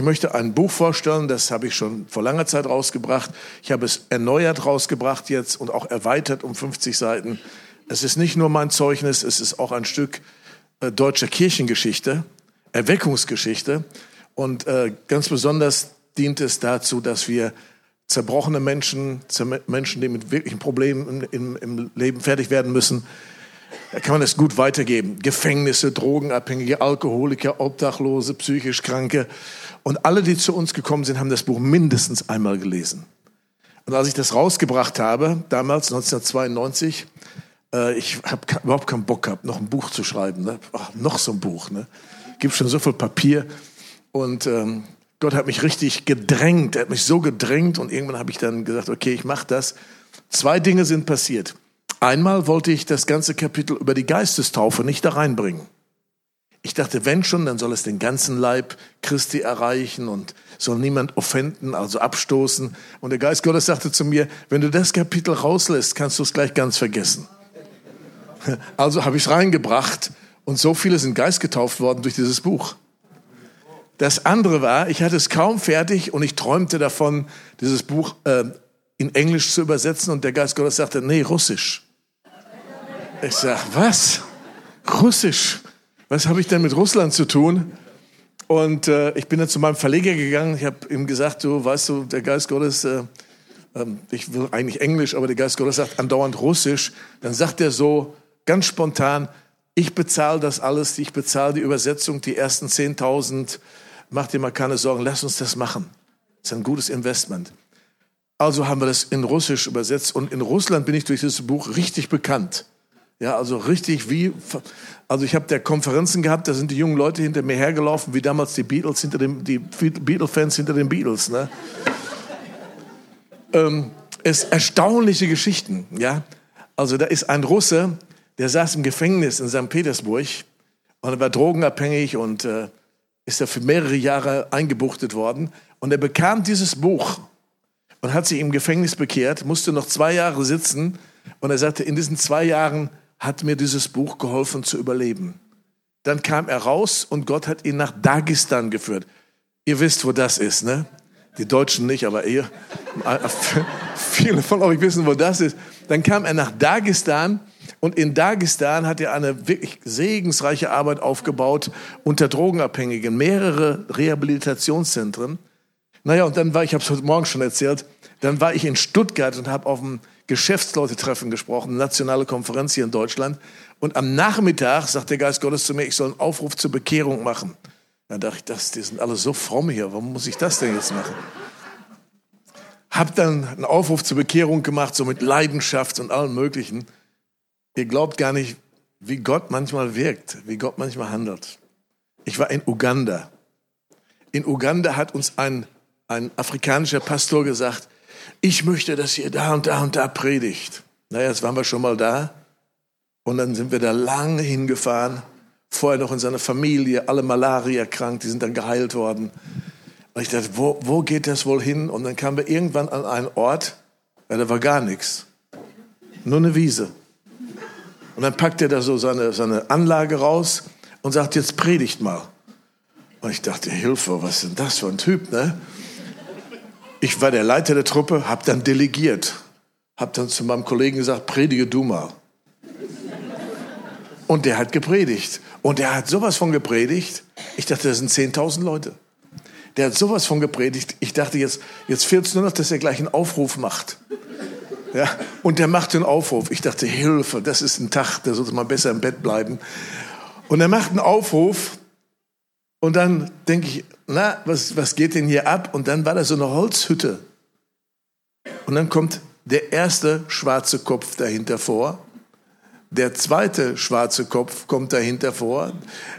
Ich möchte ein Buch vorstellen, das habe ich schon vor langer Zeit rausgebracht. Ich habe es erneuert rausgebracht jetzt und auch erweitert um 50 Seiten. Es ist nicht nur mein Zeugnis, es ist auch ein Stück äh, deutscher Kirchengeschichte, Erweckungsgeschichte. Und äh, ganz besonders dient es dazu, dass wir zerbrochene Menschen, Menschen, die mit wirklichen Problemen im, im Leben fertig werden müssen, da kann man es gut weitergeben. Gefängnisse, Drogenabhängige, Alkoholiker, Obdachlose, psychisch Kranke. Und alle, die zu uns gekommen sind, haben das Buch mindestens einmal gelesen. Und als ich das rausgebracht habe, damals 1992, äh, ich habe überhaupt keinen Bock gehabt, noch ein Buch zu schreiben. Ne? Ach, noch so ein Buch. Ne? Gibt schon so viel Papier. Und ähm, Gott hat mich richtig gedrängt. Er hat mich so gedrängt. Und irgendwann habe ich dann gesagt, okay, ich mache das. Zwei Dinge sind passiert. Einmal wollte ich das ganze Kapitel über die Geistestaufe nicht da reinbringen. Ich dachte, wenn schon, dann soll es den ganzen Leib Christi erreichen und soll niemand offenden, also abstoßen. Und der Geist Gottes sagte zu mir, wenn du das Kapitel rauslässt, kannst du es gleich ganz vergessen. Also habe ich es reingebracht und so viele sind Geist getauft worden durch dieses Buch. Das andere war, ich hatte es kaum fertig und ich träumte davon, dieses Buch äh, in Englisch zu übersetzen und der Geist Gottes sagte, nee, Russisch. Ich sag, was? Russisch? Was habe ich denn mit Russland zu tun? Und äh, ich bin dann zu meinem Verleger gegangen. Ich habe ihm gesagt, du weißt du, der Geist Gottes, äh, äh, ich will eigentlich Englisch, aber der Geist Gottes sagt andauernd Russisch. Dann sagt er so ganz spontan, ich bezahle das alles, ich bezahle die Übersetzung, die ersten 10.000. Mach dir mal keine Sorgen, lass uns das machen. Das ist ein gutes Investment. Also haben wir das in Russisch übersetzt und in Russland bin ich durch dieses Buch richtig bekannt. Ja, also richtig wie, also ich habe der Konferenzen gehabt, da sind die jungen Leute hinter mir hergelaufen, wie damals die Beatles hinter dem, die Beatles-Fans hinter den Beatles. Ne? ähm, es erstaunliche Geschichten, ja. Also da ist ein Russe, der saß im Gefängnis in St. Petersburg und er war drogenabhängig und äh, ist da für mehrere Jahre eingebuchtet worden. Und er bekam dieses Buch und hat sich im Gefängnis bekehrt, musste noch zwei Jahre sitzen. Und er sagte, in diesen zwei Jahren hat mir dieses Buch geholfen zu überleben. Dann kam er raus und Gott hat ihn nach Dagestan geführt. Ihr wisst, wo das ist, ne? Die Deutschen nicht, aber ihr, viele von euch wissen, wo das ist. Dann kam er nach Dagestan und in Dagestan hat er eine wirklich segensreiche Arbeit aufgebaut unter Drogenabhängigen, mehrere Rehabilitationszentren. Naja, und dann war ich, habe es heute Morgen schon erzählt, dann war ich in Stuttgart und habe auf dem Geschäftsleute-Treffen gesprochen, nationale Konferenz hier in Deutschland. Und am Nachmittag sagt der Geist Gottes zu mir, ich soll einen Aufruf zur Bekehrung machen. Dann dachte ich, das, die sind alle so fromm hier, warum muss ich das denn jetzt machen? Hab dann einen Aufruf zur Bekehrung gemacht, so mit Leidenschaft und allem Möglichen. Ihr glaubt gar nicht, wie Gott manchmal wirkt, wie Gott manchmal handelt. Ich war in Uganda. In Uganda hat uns ein, ein afrikanischer Pastor gesagt, ich möchte, dass ihr da und da und da predigt. Naja, jetzt waren wir schon mal da. Und dann sind wir da lange hingefahren. Vorher noch in seiner Familie, alle Malaria krank, die sind dann geheilt worden. Und ich dachte, wo, wo geht das wohl hin? Und dann kamen wir irgendwann an einen Ort, ja, da war gar nichts. Nur eine Wiese. Und dann packt er da so seine, seine Anlage raus und sagt, jetzt predigt mal. Und ich dachte, Hilfe, was ist denn das für ein Typ, ne? Ich war der Leiter der Truppe, habe dann delegiert, habe dann zu meinem Kollegen gesagt, predige du mal. Und der hat gepredigt. Und der hat sowas von gepredigt. Ich dachte, das sind 10.000 Leute. Der hat sowas von gepredigt. Ich dachte, jetzt, jetzt fehlt es nur noch, dass er gleich einen Aufruf macht. Ja, und der macht einen Aufruf. Ich dachte, Hilfe, das ist ein Tag, da sollte man besser im Bett bleiben. Und er macht einen Aufruf. Und dann denke ich, na, was, was geht denn hier ab? Und dann war da so eine Holzhütte. Und dann kommt der erste schwarze Kopf dahinter vor. Der zweite schwarze Kopf kommt dahinter vor.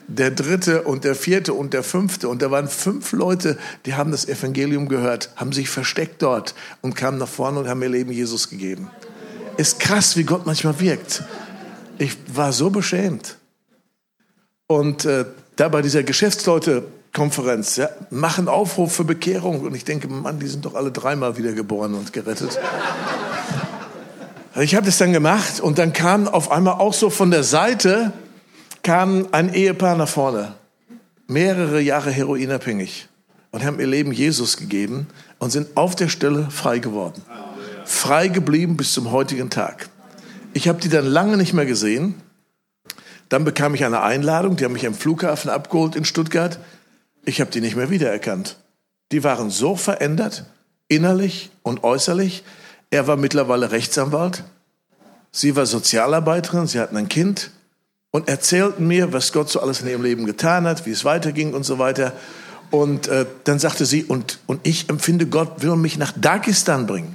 Der dritte und der vierte und der fünfte. Und da waren fünf Leute, die haben das Evangelium gehört, haben sich versteckt dort und kamen nach vorne und haben ihr Leben Jesus gegeben. Ist krass, wie Gott manchmal wirkt. Ich war so beschämt. Und äh, da bei dieser Geschäftsleute Konferenz, ja, machen Aufruf für Bekehrung. Und ich denke, Mann, die sind doch alle dreimal wiedergeboren und gerettet. Ich habe das dann gemacht und dann kam auf einmal auch so von der Seite kam ein Ehepaar nach vorne, mehrere Jahre heroinabhängig. und haben ihr Leben Jesus gegeben und sind auf der Stelle frei geworden. Frei geblieben bis zum heutigen Tag. Ich habe die dann lange nicht mehr gesehen. Dann bekam ich eine Einladung, die haben mich am Flughafen abgeholt in Stuttgart. Ich habe die nicht mehr wiedererkannt. Die waren so verändert, innerlich und äußerlich. Er war mittlerweile Rechtsanwalt. Sie war Sozialarbeiterin, sie hatten ein Kind und erzählten mir, was Gott so alles in ihrem Leben getan hat, wie es weiterging und so weiter. Und äh, dann sagte sie, und, und ich empfinde, Gott will mich nach Dagestan bringen.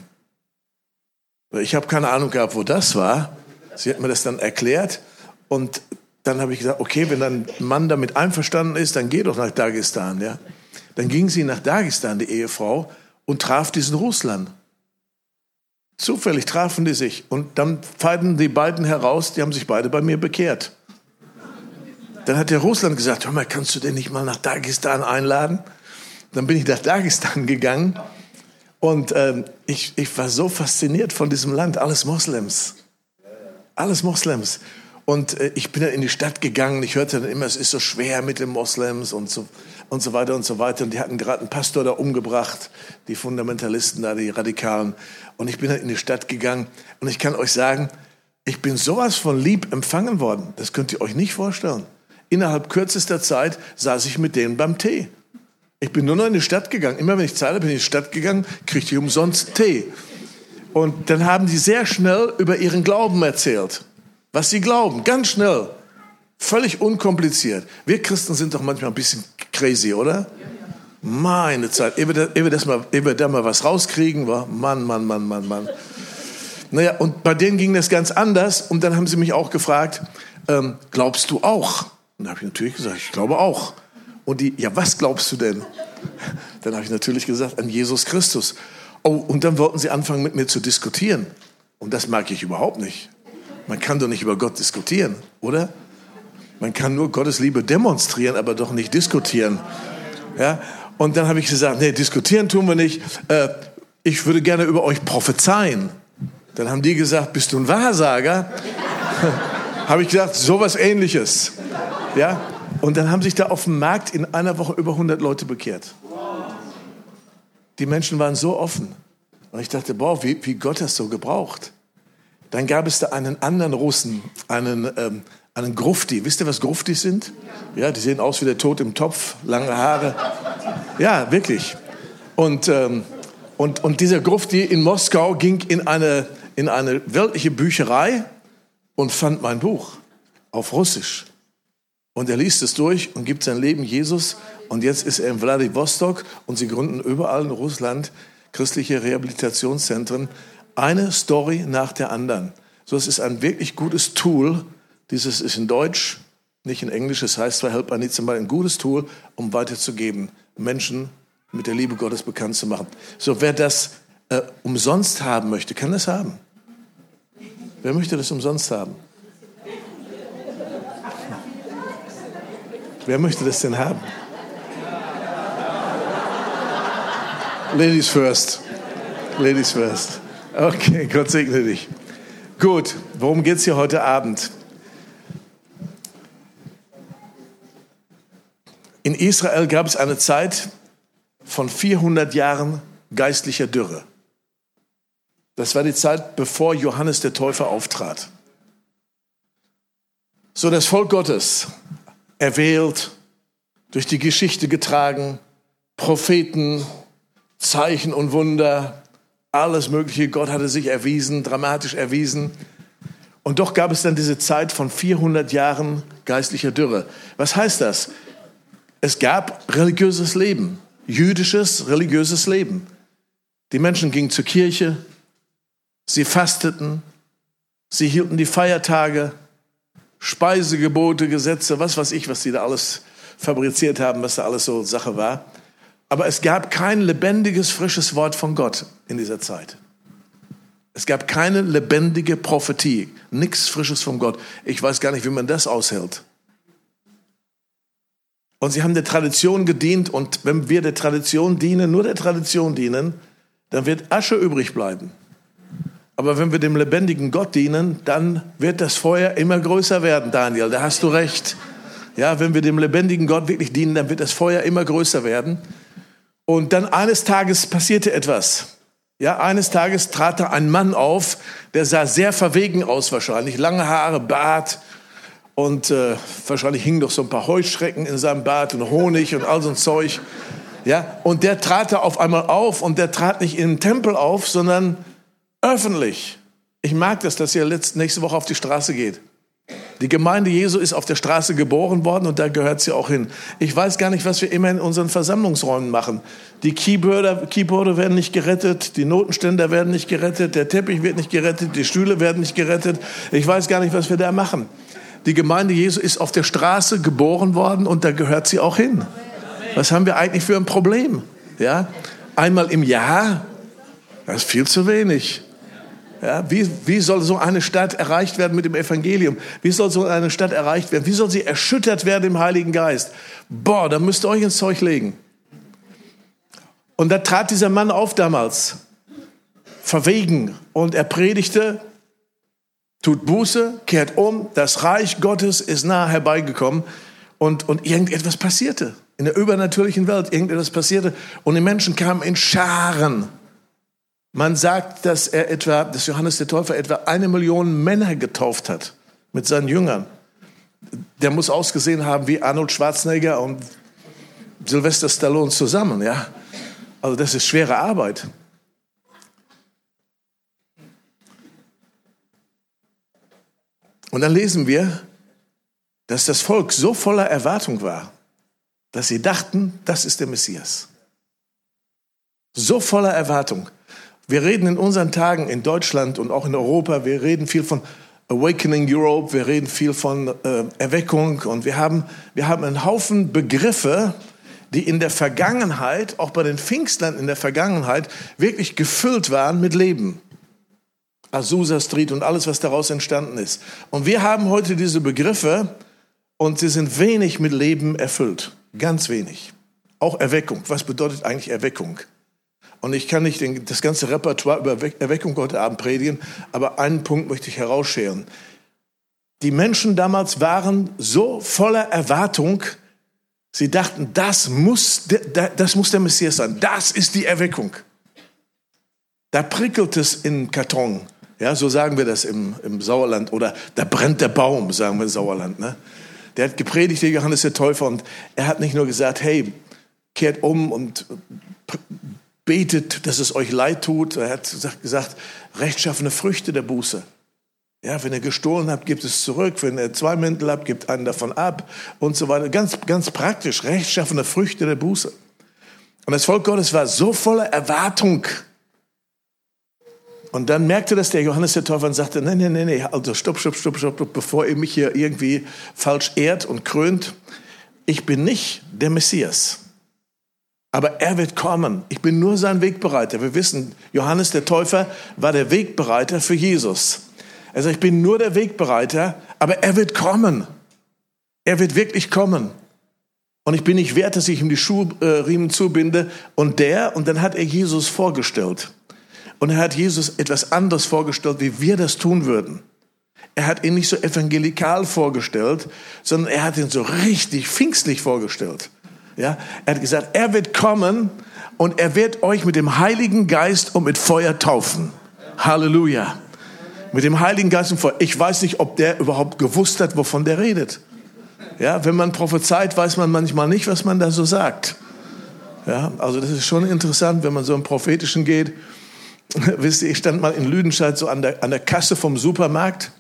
Ich habe keine Ahnung gehabt, wo das war. Sie hat mir das dann erklärt. Und dann habe ich gesagt, okay, wenn ein Mann damit einverstanden ist, dann geh doch nach Dagestan. Ja? Dann ging sie nach Dagestan, die Ehefrau, und traf diesen Russland. Zufällig trafen die sich und dann feiten die beiden heraus, die haben sich beide bei mir bekehrt. Dann hat der Russland gesagt, hör mal, kannst du den nicht mal nach Dagestan einladen? Dann bin ich nach Dagestan gegangen und ähm, ich, ich war so fasziniert von diesem Land, alles Moslems. Alles Moslems. Und äh, ich bin dann in die Stadt gegangen, ich hörte dann immer, es ist so schwer mit den Moslems und so, und so weiter und so weiter. Und die hatten gerade einen Pastor da umgebracht, die Fundamentalisten da, die Radikalen. Und ich bin dann in die Stadt gegangen und ich kann euch sagen, ich bin sowas von lieb empfangen worden. Das könnt ihr euch nicht vorstellen. Innerhalb kürzester Zeit saß ich mit denen beim Tee. Ich bin nur noch in die Stadt gegangen. Immer wenn ich Zeit habe, bin ich in die Stadt gegangen, kriegte ich umsonst Tee. Und dann haben die sehr schnell über ihren Glauben erzählt. Was sie glauben, ganz schnell. Völlig unkompliziert. Wir Christen sind doch manchmal ein bisschen crazy, oder? Meine Zeit, ehe wir, wir da mal was rauskriegen, war Mann, Mann, Mann, Mann, Mann. Naja, und bei denen ging das ganz anders. Und dann haben sie mich auch gefragt, ähm, glaubst du auch? Und da habe ich natürlich gesagt, ich glaube auch. Und die, ja, was glaubst du denn? Dann habe ich natürlich gesagt, an Jesus Christus. Oh, und dann wollten sie anfangen, mit mir zu diskutieren. Und das mag ich überhaupt nicht. Man kann doch nicht über Gott diskutieren, oder? Man kann nur Gottes Liebe demonstrieren, aber doch nicht diskutieren. Ja? Und dann habe ich gesagt, nee, diskutieren tun wir nicht. Äh, ich würde gerne über euch prophezeien. Dann haben die gesagt, bist du ein Wahrsager? habe ich gesagt, sowas ähnliches. Ja? Und dann haben sich da auf dem Markt in einer Woche über 100 Leute bekehrt. Die Menschen waren so offen. Und ich dachte, boah, wie, wie Gott das so gebraucht. Dann gab es da einen anderen Russen, einen, ähm, einen Grufti. Wisst ihr, was Gruftis sind? Ja, die sehen aus wie der Tod im Topf, lange Haare. Ja, wirklich. Und, ähm, und, und dieser Grufti in Moskau ging in eine, in eine weltliche Bücherei und fand mein Buch auf Russisch. Und er liest es durch und gibt sein Leben Jesus. Und jetzt ist er in Vladivostok und sie gründen überall in Russland christliche Rehabilitationszentren. Eine Story nach der anderen. So, es ist ein wirklich gutes Tool. Dieses ist in Deutsch, nicht in Englisch. Es heißt zwar Help I Need ein gutes Tool, um weiterzugeben, Menschen mit der Liebe Gottes bekannt zu machen. So, wer das äh, umsonst haben möchte, kann das haben. Wer möchte das umsonst haben? Wer möchte das denn haben? Ladies first. Ladies first. Okay, Gott segne dich. Gut, worum geht es hier heute Abend? In Israel gab es eine Zeit von 400 Jahren geistlicher Dürre. Das war die Zeit, bevor Johannes der Täufer auftrat. So das Volk Gottes erwählt, durch die Geschichte getragen, Propheten, Zeichen und Wunder, alles Mögliche. Gott hatte sich erwiesen, dramatisch erwiesen. Und doch gab es dann diese Zeit von 400 Jahren geistlicher Dürre. Was heißt das? Es gab religiöses Leben, jüdisches religiöses Leben. Die Menschen gingen zur Kirche, sie fasteten, sie hielten die Feiertage, Speisegebote, Gesetze, was weiß ich, was sie da alles fabriziert haben, was da alles so Sache war. Aber es gab kein lebendiges, frisches Wort von Gott in dieser Zeit. Es gab keine lebendige Prophetie, nichts Frisches von Gott. Ich weiß gar nicht, wie man das aushält. Und sie haben der Tradition gedient und wenn wir der Tradition dienen, nur der Tradition dienen, dann wird Asche übrig bleiben. Aber wenn wir dem lebendigen Gott dienen, dann wird das Feuer immer größer werden, Daniel. Da hast du recht. Ja, wenn wir dem lebendigen Gott wirklich dienen, dann wird das Feuer immer größer werden. Und dann eines Tages passierte etwas. Ja, eines Tages trat da ein Mann auf, der sah sehr verwegen aus wahrscheinlich, lange Haare, Bart und äh, wahrscheinlich hingen doch so ein paar Heuschrecken in seinem Bart und Honig und all so ein Zeug. Ja, und der trat da auf einmal auf und der trat nicht in den Tempel auf, sondern öffentlich. Ich mag das, dass ihr nächste Woche auf die Straße geht. Die Gemeinde Jesu ist auf der Straße geboren worden und da gehört sie auch hin. Ich weiß gar nicht, was wir immer in unseren Versammlungsräumen machen. Die Keyboarder, Keyboarder werden nicht gerettet, die Notenständer werden nicht gerettet, der Teppich wird nicht gerettet, die Stühle werden nicht gerettet. Ich weiß gar nicht, was wir da machen. Die Gemeinde Jesu ist auf der Straße geboren worden und da gehört sie auch hin. Was haben wir eigentlich für ein Problem? Ja? Einmal im Jahr, das ist viel zu wenig. Ja, wie, wie soll so eine Stadt erreicht werden mit dem Evangelium? Wie soll so eine Stadt erreicht werden? Wie soll sie erschüttert werden im Heiligen Geist? Boah, da müsst ihr euch ins Zeug legen. Und da trat dieser Mann auf damals, verwegen, und er predigte, tut Buße, kehrt um, das Reich Gottes ist nahe herbeigekommen und, und irgendetwas passierte. In der übernatürlichen Welt, irgendetwas passierte und die Menschen kamen in Scharen man sagt, dass er etwa, dass Johannes der Täufer etwa eine Million Männer getauft hat mit seinen Jüngern. Der muss ausgesehen haben wie Arnold Schwarzenegger und Sylvester Stallone zusammen, ja. Also das ist schwere Arbeit. Und dann lesen wir, dass das Volk so voller Erwartung war, dass sie dachten, das ist der Messias. So voller Erwartung. Wir reden in unseren Tagen in Deutschland und auch in Europa, wir reden viel von Awakening Europe, wir reden viel von äh, Erweckung und wir haben, wir haben einen Haufen Begriffe, die in der Vergangenheit, auch bei den Pfingstlern in der Vergangenheit, wirklich gefüllt waren mit Leben. Azusa Street und alles, was daraus entstanden ist. Und wir haben heute diese Begriffe und sie sind wenig mit Leben erfüllt. Ganz wenig. Auch Erweckung. Was bedeutet eigentlich Erweckung? Und ich kann nicht den, das ganze Repertoire über Erweckung heute Abend predigen, aber einen Punkt möchte ich herausscheren. Die Menschen damals waren so voller Erwartung, sie dachten, das muss, das muss der Messias sein. Das ist die Erweckung. Da prickelt es in Karton. Ja, so sagen wir das im, im Sauerland. Oder da brennt der Baum, sagen wir im Sauerland. Ne? Der hat gepredigt, der Johannes der Täufer, und er hat nicht nur gesagt, hey, kehrt um und betet, dass es euch leid tut. Er hat gesagt, rechtschaffene Früchte der Buße. Ja, wenn ihr gestohlen habt, gebt es zurück. Wenn ihr zwei Mäntel habt, gebt einen davon ab und so weiter. Ganz, ganz praktisch, rechtschaffene Früchte der Buße. Und das Volk Gottes war so voller Erwartung. Und dann merkte das der Johannes der Täufer und sagte, nein, nein, nein, nee, also stopp, stopp, stopp, stopp, bevor ihr mich hier irgendwie falsch ehrt und krönt. Ich bin nicht der Messias. Aber er wird kommen. Ich bin nur sein Wegbereiter. Wir wissen, Johannes der Täufer war der Wegbereiter für Jesus. Er sagt, ich bin nur der Wegbereiter, aber er wird kommen. Er wird wirklich kommen. Und ich bin nicht wert, dass ich ihm die Schuhriemen zubinde. Und der, und dann hat er Jesus vorgestellt. Und er hat Jesus etwas anderes vorgestellt, wie wir das tun würden. Er hat ihn nicht so evangelikal vorgestellt, sondern er hat ihn so richtig pfingstlich vorgestellt. Ja, er hat gesagt, er wird kommen und er wird euch mit dem Heiligen Geist und mit Feuer taufen. Halleluja. Mit dem Heiligen Geist und Feuer. Ich weiß nicht, ob der überhaupt gewusst hat, wovon der redet. Ja, wenn man prophezeit, weiß man manchmal nicht, was man da so sagt. Ja, also das ist schon interessant, wenn man so im Prophetischen geht. Wisst ihr, ich stand mal in Lüdenscheid so an der, an der Kasse vom Supermarkt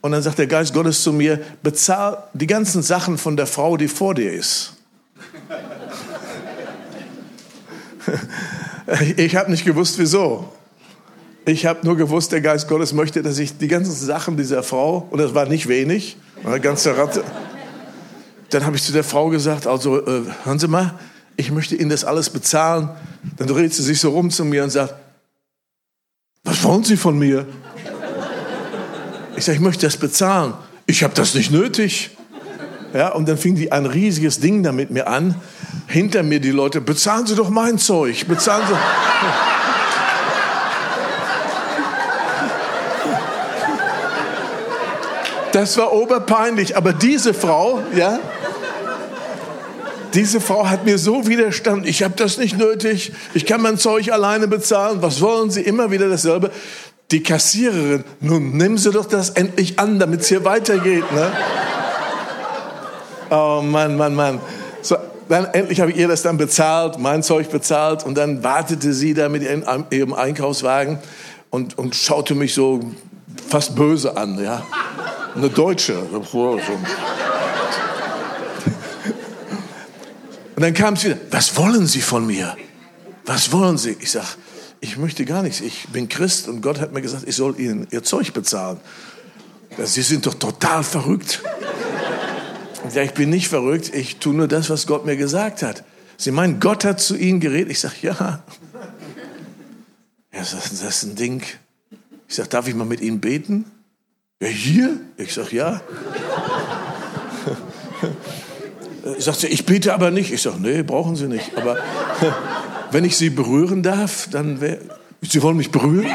und dann sagt der Geist Gottes zu mir, bezahl die ganzen Sachen von der Frau, die vor dir ist. Ich habe nicht gewusst, wieso. Ich habe nur gewusst, der Geist Gottes möchte, dass ich die ganzen Sachen dieser Frau, und das war nicht wenig, eine ganze Ratte, dann habe ich zu der Frau gesagt, also äh, hören Sie mal, ich möchte Ihnen das alles bezahlen. Dann dreht sie sich so rum zu mir und sagt, was wollen Sie von mir? Ich sage, ich möchte das bezahlen. Ich habe das nicht nötig. Ja, und dann fing die ein riesiges Ding da mit mir an. Hinter mir die Leute, bezahlen Sie doch mein Zeug, bezahlen Sie. Das war oberpeinlich, aber diese Frau, ja, diese Frau hat mir so widerstanden. Ich habe das nicht nötig. Ich kann mein Zeug alleine bezahlen. Was wollen Sie? Immer wieder dasselbe. Die Kassiererin, nun nimm sie doch das endlich an, damit es hier weitergeht. Ne? Oh Mann, Mann, Mann. Dann endlich habe ich ihr das dann bezahlt, mein Zeug bezahlt und dann wartete sie da mit ihrem Einkaufswagen und, und schaute mich so fast böse an, ja. Eine Deutsche. Und dann kam es wieder, was wollen Sie von mir? Was wollen Sie? Ich sag, ich möchte gar nichts. Ich bin Christ und Gott hat mir gesagt, ich soll Ihnen Ihr Zeug bezahlen. Sie sind doch total verrückt. Ja, ich bin nicht verrückt, ich tue nur das, was Gott mir gesagt hat. Sie meinen, Gott hat zu Ihnen geredet? Ich sage, ja. Ja, das ist ein Ding. Ich sage, darf ich mal mit Ihnen beten? Ja, hier? Ich sage, ja. Ich sagte, ich bete aber nicht. Ich sage, nee, brauchen Sie nicht. Aber wenn ich Sie berühren darf, dann wäre... Sie wollen mich berühren?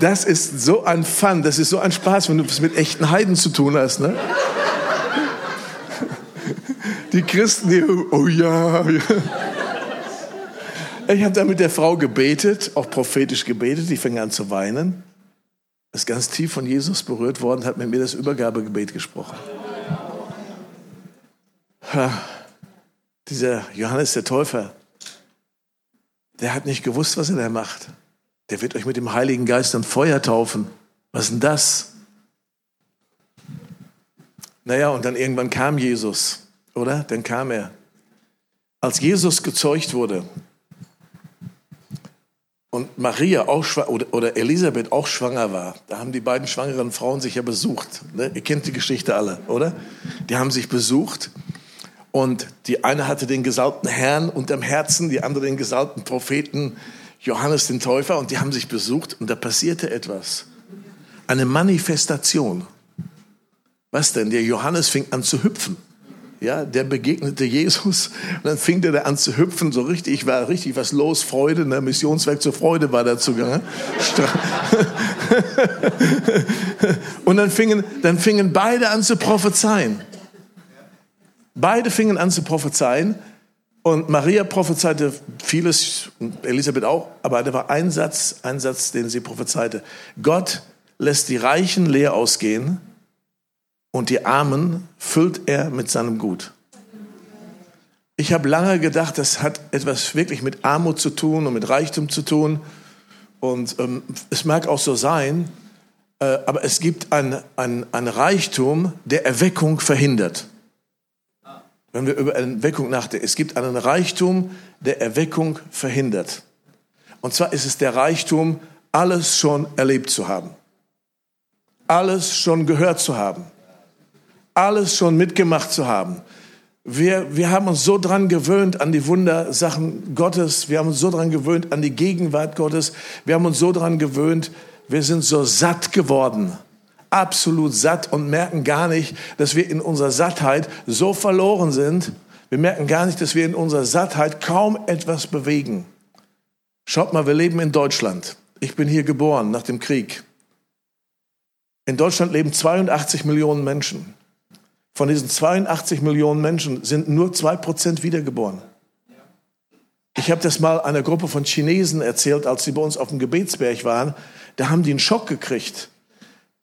Das ist so ein Fun, das ist so ein Spaß, wenn du es mit echten Heiden zu tun hast. Ne? Die Christen, die, oh ja. Ich habe da mit der Frau gebetet, auch prophetisch gebetet, die fing an zu weinen. Ist ganz tief von Jesus berührt worden, hat mit mir das Übergabegebet gesprochen. Dieser Johannes der Täufer, der hat nicht gewusst, was er da macht. Der wird euch mit dem Heiligen Geist und Feuer taufen. Was ist denn das? Naja, und dann irgendwann kam Jesus, oder? Dann kam er. Als Jesus gezeugt wurde und Maria auch oder, oder Elisabeth auch schwanger war, da haben die beiden schwangeren Frauen sich ja besucht. Ne? Ihr kennt die Geschichte alle, oder? Die haben sich besucht und die eine hatte den gesalbten Herrn unterm Herzen, die andere den gesalbten Propheten Johannes den Täufer und die haben sich besucht und da passierte etwas. Eine Manifestation. Was denn? Der Johannes fing an zu hüpfen. Ja, der begegnete Jesus und dann fing der an zu hüpfen, so richtig, war richtig was los, Freude, ne? Missionswerk zur Freude war dazu gegangen. und dann fingen, dann fingen beide an zu prophezeien. Beide fingen an zu prophezeien und Maria prophezeite vieles, Elisabeth auch, aber da war ein Satz, ein Satz, den sie prophezeite. Gott lässt die Reichen leer ausgehen und die Armen füllt er mit seinem Gut. Ich habe lange gedacht, das hat etwas wirklich mit Armut zu tun und mit Reichtum zu tun. Und ähm, es mag auch so sein, äh, aber es gibt ein, ein, ein Reichtum, der Erweckung verhindert wenn wir über Erweckung nachdenken. Es gibt einen Reichtum, der Erweckung verhindert. Und zwar ist es der Reichtum, alles schon erlebt zu haben. Alles schon gehört zu haben. Alles schon mitgemacht zu haben. Wir, wir haben uns so dran gewöhnt an die Wundersachen Gottes. Wir haben uns so dran gewöhnt an die Gegenwart Gottes. Wir haben uns so dran gewöhnt. Wir sind so satt geworden absolut satt und merken gar nicht, dass wir in unserer Sattheit so verloren sind. Wir merken gar nicht, dass wir in unserer Sattheit kaum etwas bewegen. Schaut mal, wir leben in Deutschland. Ich bin hier geboren nach dem Krieg. In Deutschland leben 82 Millionen Menschen. Von diesen 82 Millionen Menschen sind nur zwei Prozent wiedergeboren. Ich habe das mal einer Gruppe von Chinesen erzählt, als sie bei uns auf dem Gebetsberg waren. Da haben die einen Schock gekriegt.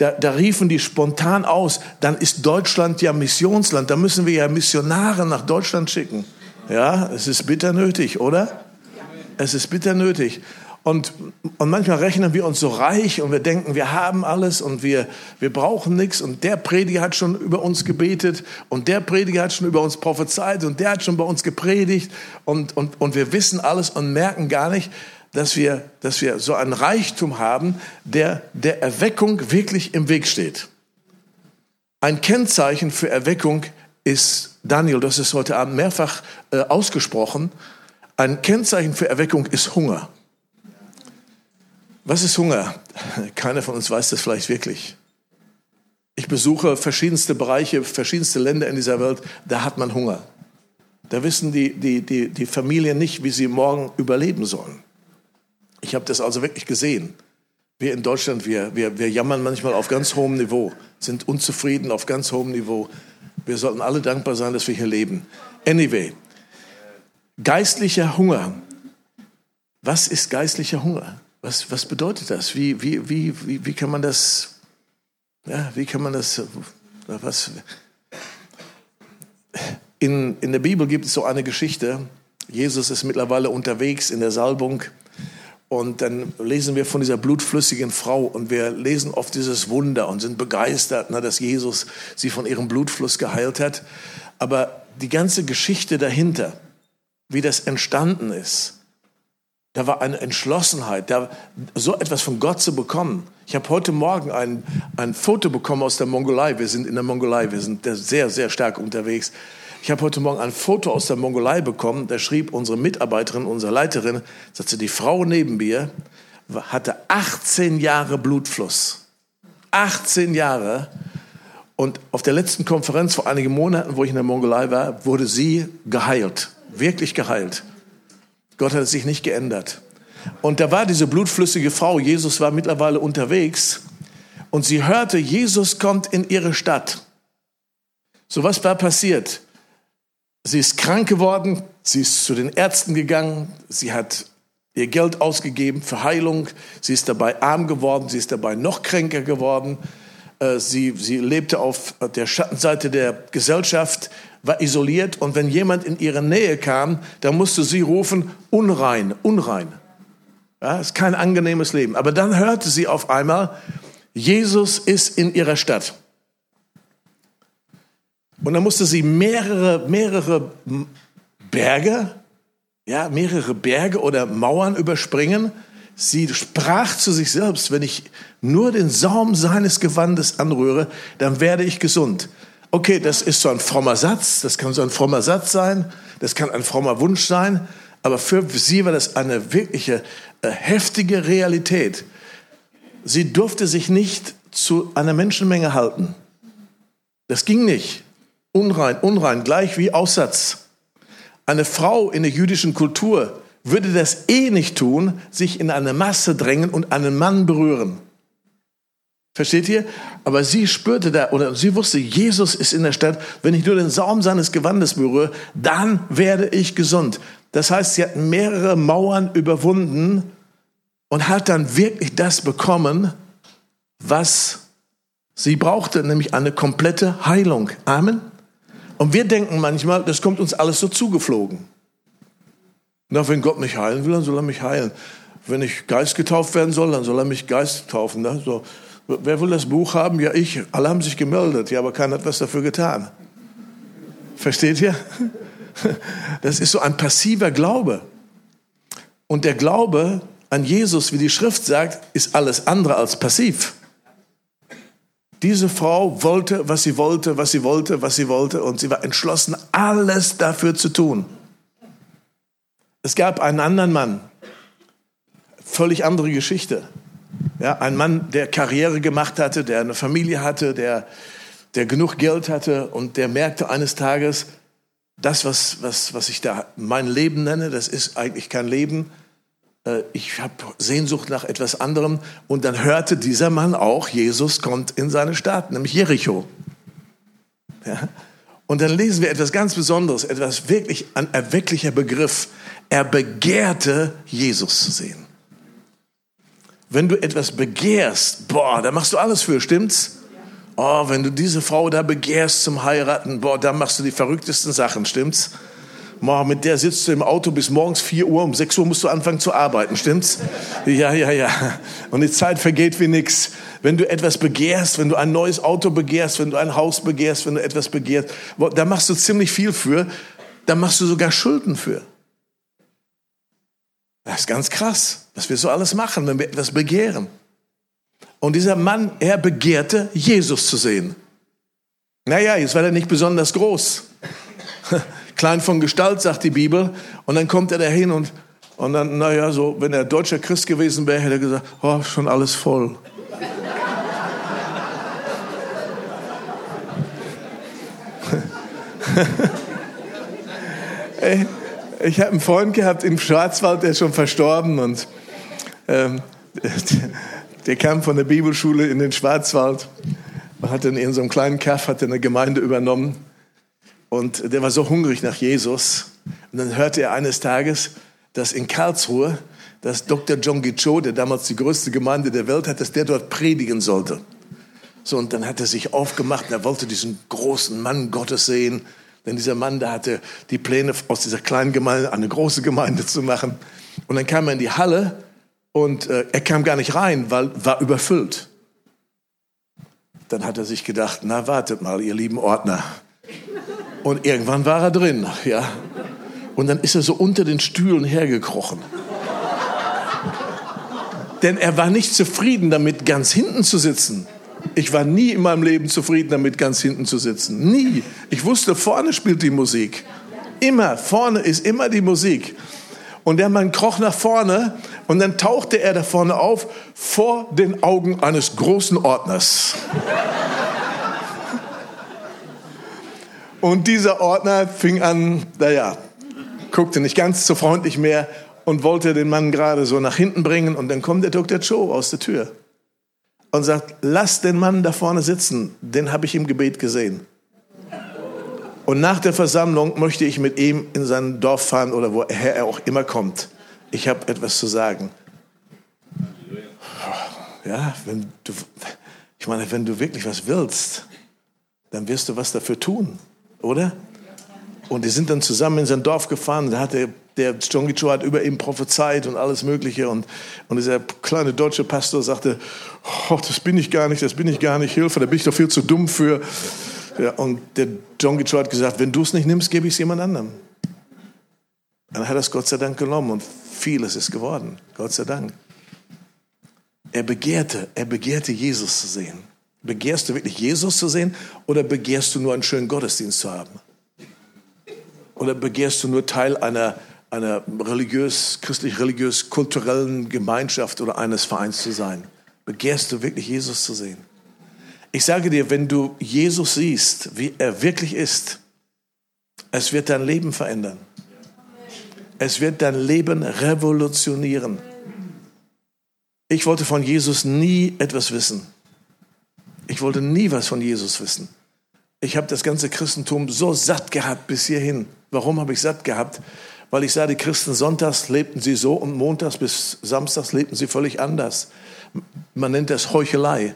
Da, da riefen die spontan aus, dann ist Deutschland ja Missionsland, da müssen wir ja Missionare nach Deutschland schicken. Ja, es ist bitter nötig, oder? Es ist bitter nötig. Und, und manchmal rechnen wir uns so reich und wir denken, wir haben alles und wir, wir brauchen nichts. Und der Prediger hat schon über uns gebetet und der Prediger hat schon über uns prophezeit und der hat schon bei uns gepredigt und, und, und wir wissen alles und merken gar nicht, dass wir, dass wir so einen Reichtum haben, der der Erweckung wirklich im Weg steht. Ein Kennzeichen für Erweckung ist, Daniel, das ist heute Abend mehrfach äh, ausgesprochen, ein Kennzeichen für Erweckung ist Hunger. Was ist Hunger? Keiner von uns weiß das vielleicht wirklich. Ich besuche verschiedenste Bereiche, verschiedenste Länder in dieser Welt, da hat man Hunger. Da wissen die, die, die, die Familien nicht, wie sie morgen überleben sollen. Ich habe das also wirklich gesehen. Wir in Deutschland, wir, wir, wir jammern manchmal auf ganz hohem Niveau, sind unzufrieden auf ganz hohem Niveau. Wir sollten alle dankbar sein, dass wir hier leben. Anyway, geistlicher Hunger. Was ist geistlicher Hunger? Was, was bedeutet das? Wie, wie, wie, wie, wie kann man das, ja, wie kann man das, was, in, in der Bibel gibt es so eine Geschichte. Jesus ist mittlerweile unterwegs in der Salbung und dann lesen wir von dieser blutflüssigen Frau und wir lesen oft dieses Wunder und sind begeistert, ne, dass Jesus sie von ihrem Blutfluss geheilt hat. Aber die ganze Geschichte dahinter, wie das entstanden ist, da war eine Entschlossenheit, da so etwas von Gott zu bekommen. Ich habe heute Morgen ein, ein Foto bekommen aus der Mongolei. Wir sind in der Mongolei, wir sind sehr, sehr stark unterwegs. Ich habe heute Morgen ein Foto aus der Mongolei bekommen. Da schrieb unsere Mitarbeiterin, unsere Leiterin, sagte, die Frau neben mir hatte 18 Jahre Blutfluss. 18 Jahre. Und auf der letzten Konferenz vor einigen Monaten, wo ich in der Mongolei war, wurde sie geheilt. Wirklich geheilt. Gott hat es sich nicht geändert. Und da war diese blutflüssige Frau, Jesus war mittlerweile unterwegs und sie hörte, Jesus kommt in ihre Stadt. So was war passiert? Sie ist krank geworden, sie ist zu den Ärzten gegangen, sie hat ihr Geld ausgegeben für Heilung, sie ist dabei arm geworden, sie ist dabei noch kränker geworden, äh, sie, sie lebte auf der Schattenseite der Gesellschaft, war isoliert und wenn jemand in ihre Nähe kam, dann musste sie rufen, unrein, unrein. Ja, ist kein angenehmes Leben. Aber dann hörte sie auf einmal, Jesus ist in ihrer Stadt. Und dann musste sie mehrere, mehrere Berge, ja, mehrere Berge oder Mauern überspringen. Sie sprach zu sich selbst, wenn ich nur den Saum seines Gewandes anrühre, dann werde ich gesund. Okay, das ist so ein frommer Satz, das kann so ein frommer Satz sein, das kann ein frommer Wunsch sein, aber für sie war das eine wirkliche äh, heftige Realität. Sie durfte sich nicht zu einer Menschenmenge halten. Das ging nicht. Unrein, unrein, gleich wie Aussatz. Eine Frau in der jüdischen Kultur würde das eh nicht tun, sich in eine Masse drängen und einen Mann berühren. Versteht ihr? Aber sie spürte da, oder sie wusste, Jesus ist in der Stadt. Wenn ich nur den Saum seines Gewandes berühre, dann werde ich gesund. Das heißt, sie hat mehrere Mauern überwunden und hat dann wirklich das bekommen, was sie brauchte, nämlich eine komplette Heilung. Amen. Und wir denken manchmal, das kommt uns alles so zugeflogen. Na, wenn Gott mich heilen will, dann soll er mich heilen. Wenn ich Geist getauft werden soll, dann soll er mich Geist taufen. Ne? So, Wer will das Buch haben? Ja, ich. Alle haben sich gemeldet, ja, aber keiner hat was dafür getan. Versteht ihr? Das ist so ein passiver Glaube. Und der Glaube an Jesus, wie die Schrift sagt, ist alles andere als passiv. Diese Frau wollte, was sie wollte, was sie wollte, was sie wollte, und sie war entschlossen, alles dafür zu tun. Es gab einen anderen Mann, völlig andere Geschichte. Ja, ein Mann, der Karriere gemacht hatte, der eine Familie hatte, der, der genug Geld hatte und der merkte eines Tages, das, was, was, was ich da mein Leben nenne, das ist eigentlich kein Leben. Äh, ich habe Sehnsucht nach etwas anderem. Und dann hörte dieser Mann auch, Jesus kommt in seine Stadt, nämlich Jericho. Ja? Und dann lesen wir etwas ganz Besonderes, etwas wirklich ein erwecklicher Begriff. Er begehrte, Jesus zu sehen. Wenn du etwas begehrst, boah, da machst du alles für, stimmt's? Oh, wenn du diese Frau da begehrst zum Heiraten, boah, da machst du die verrücktesten Sachen, stimmt's? Boah, mit der sitzt du im Auto bis morgens 4 Uhr, um 6 Uhr musst du anfangen zu arbeiten, stimmt's? Ja, ja, ja. Und die Zeit vergeht wie nix. Wenn du etwas begehrst, wenn du ein neues Auto begehrst, wenn du ein Haus begehrst, wenn du etwas begehrst, da machst du ziemlich viel für, da machst du sogar Schulden für. Das ist ganz krass, was wir so alles machen, wenn wir etwas begehren. Und dieser Mann, er begehrte, Jesus zu sehen. Naja, jetzt war er nicht besonders groß. Klein von Gestalt, sagt die Bibel. Und dann kommt er dahin und, und dann, naja, so, wenn er deutscher Christ gewesen wäre, hätte er gesagt, oh, schon alles voll. Ey, ich habe einen Freund gehabt im Schwarzwald, der ist schon verstorben und ähm, der kam von der Bibelschule in den Schwarzwald und hat dann in so einem kleinen Kaff hat eine Gemeinde übernommen Und der war so hungrig nach Jesus. Und dann hörte er eines Tages, dass in Karlsruhe, dass Dr. John Gicho, der damals die größte Gemeinde der Welt hat, dass der dort predigen sollte. So, und dann hat er sich aufgemacht und er wollte diesen großen Mann Gottes sehen. Denn dieser Mann, der hatte die Pläne, aus dieser kleinen Gemeinde eine große Gemeinde zu machen. Und dann kam er in die Halle und äh, er kam gar nicht rein, weil war überfüllt. Dann hat er sich gedacht, na wartet mal, ihr lieben Ordner. Und irgendwann war er drin, ja. Und dann ist er so unter den Stühlen hergekrochen. Denn er war nicht zufrieden damit, ganz hinten zu sitzen. Ich war nie in meinem Leben zufrieden damit, ganz hinten zu sitzen. Nie. Ich wusste, vorne spielt die Musik. Immer, vorne ist immer die Musik. Und der Mann kroch nach vorne und dann tauchte er da vorne auf vor den Augen eines großen Ordners. Und dieser Ordner fing an, naja, guckte nicht ganz so freundlich mehr und wollte den Mann gerade so nach hinten bringen. Und dann kommt der Dr. Cho aus der Tür und sagt, lass den Mann da vorne sitzen, den habe ich im Gebet gesehen. Und nach der Versammlung möchte ich mit ihm in sein Dorf fahren oder woher er auch immer kommt. Ich habe etwas zu sagen. Ja, wenn du, ich meine, wenn du wirklich was willst, dann wirst du was dafür tun, oder? Und die sind dann zusammen in sein Dorf gefahren. Da hat der, der hat über ihm prophezeit und alles Mögliche. Und, und dieser kleine deutsche Pastor sagte, oh, das bin ich gar nicht, das bin ich gar nicht, Hilfe, da bin ich doch viel zu dumm für. Ja, und der John hat gesagt, wenn du es nicht nimmst, gebe ich es jemand anderem. Dann hat er es Gott sei Dank genommen und vieles ist geworden. Gott sei Dank. Er begehrte, er begehrte Jesus zu sehen. Begehrst du wirklich Jesus zu sehen oder begehrst du nur einen schönen Gottesdienst zu haben? Oder begehrst du nur Teil einer, einer religiös, christlich-religiös-kulturellen Gemeinschaft oder eines Vereins zu sein? Begehrst du wirklich Jesus zu sehen? Ich sage dir, wenn du Jesus siehst, wie er wirklich ist, es wird dein Leben verändern. Es wird dein Leben revolutionieren. Ich wollte von Jesus nie etwas wissen. Ich wollte nie was von Jesus wissen. Ich habe das ganze Christentum so satt gehabt bis hierhin. Warum habe ich satt gehabt? Weil ich sah, die Christen sonntags lebten sie so und montags bis samstags lebten sie völlig anders. Man nennt das Heuchelei.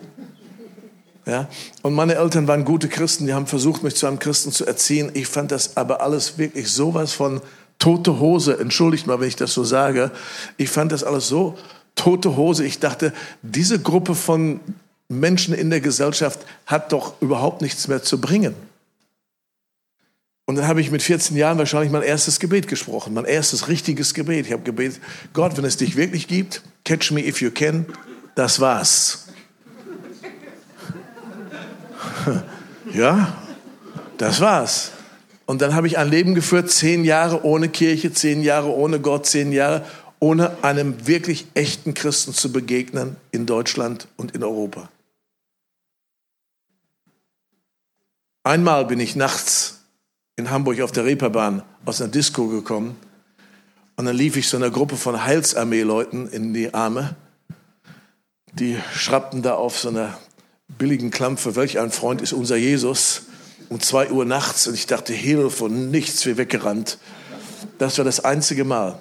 Ja? Und meine Eltern waren gute Christen, die haben versucht, mich zu einem Christen zu erziehen. Ich fand das aber alles wirklich sowas von tote Hose. Entschuldigt mal, wenn ich das so sage. Ich fand das alles so tote Hose. Ich dachte, diese Gruppe von Menschen in der Gesellschaft hat doch überhaupt nichts mehr zu bringen. Und dann habe ich mit 14 Jahren wahrscheinlich mein erstes Gebet gesprochen, mein erstes richtiges Gebet. Ich habe gebetet, Gott, wenn es dich wirklich gibt, catch me if you can, das war's. Ja, das war's. Und dann habe ich ein Leben geführt, zehn Jahre ohne Kirche, zehn Jahre ohne Gott, zehn Jahre ohne einem wirklich echten Christen zu begegnen in Deutschland und in Europa. Einmal bin ich nachts in Hamburg auf der Reeperbahn aus einer Disco gekommen und dann lief ich so einer Gruppe von Heilsarmee-Leuten in die Arme. Die schrappten da auf so einer billigen Klampfe, welch ein Freund ist unser Jesus, um zwei Uhr nachts und ich dachte, Hilfe und nichts, wie weggerannt. Das war das einzige Mal.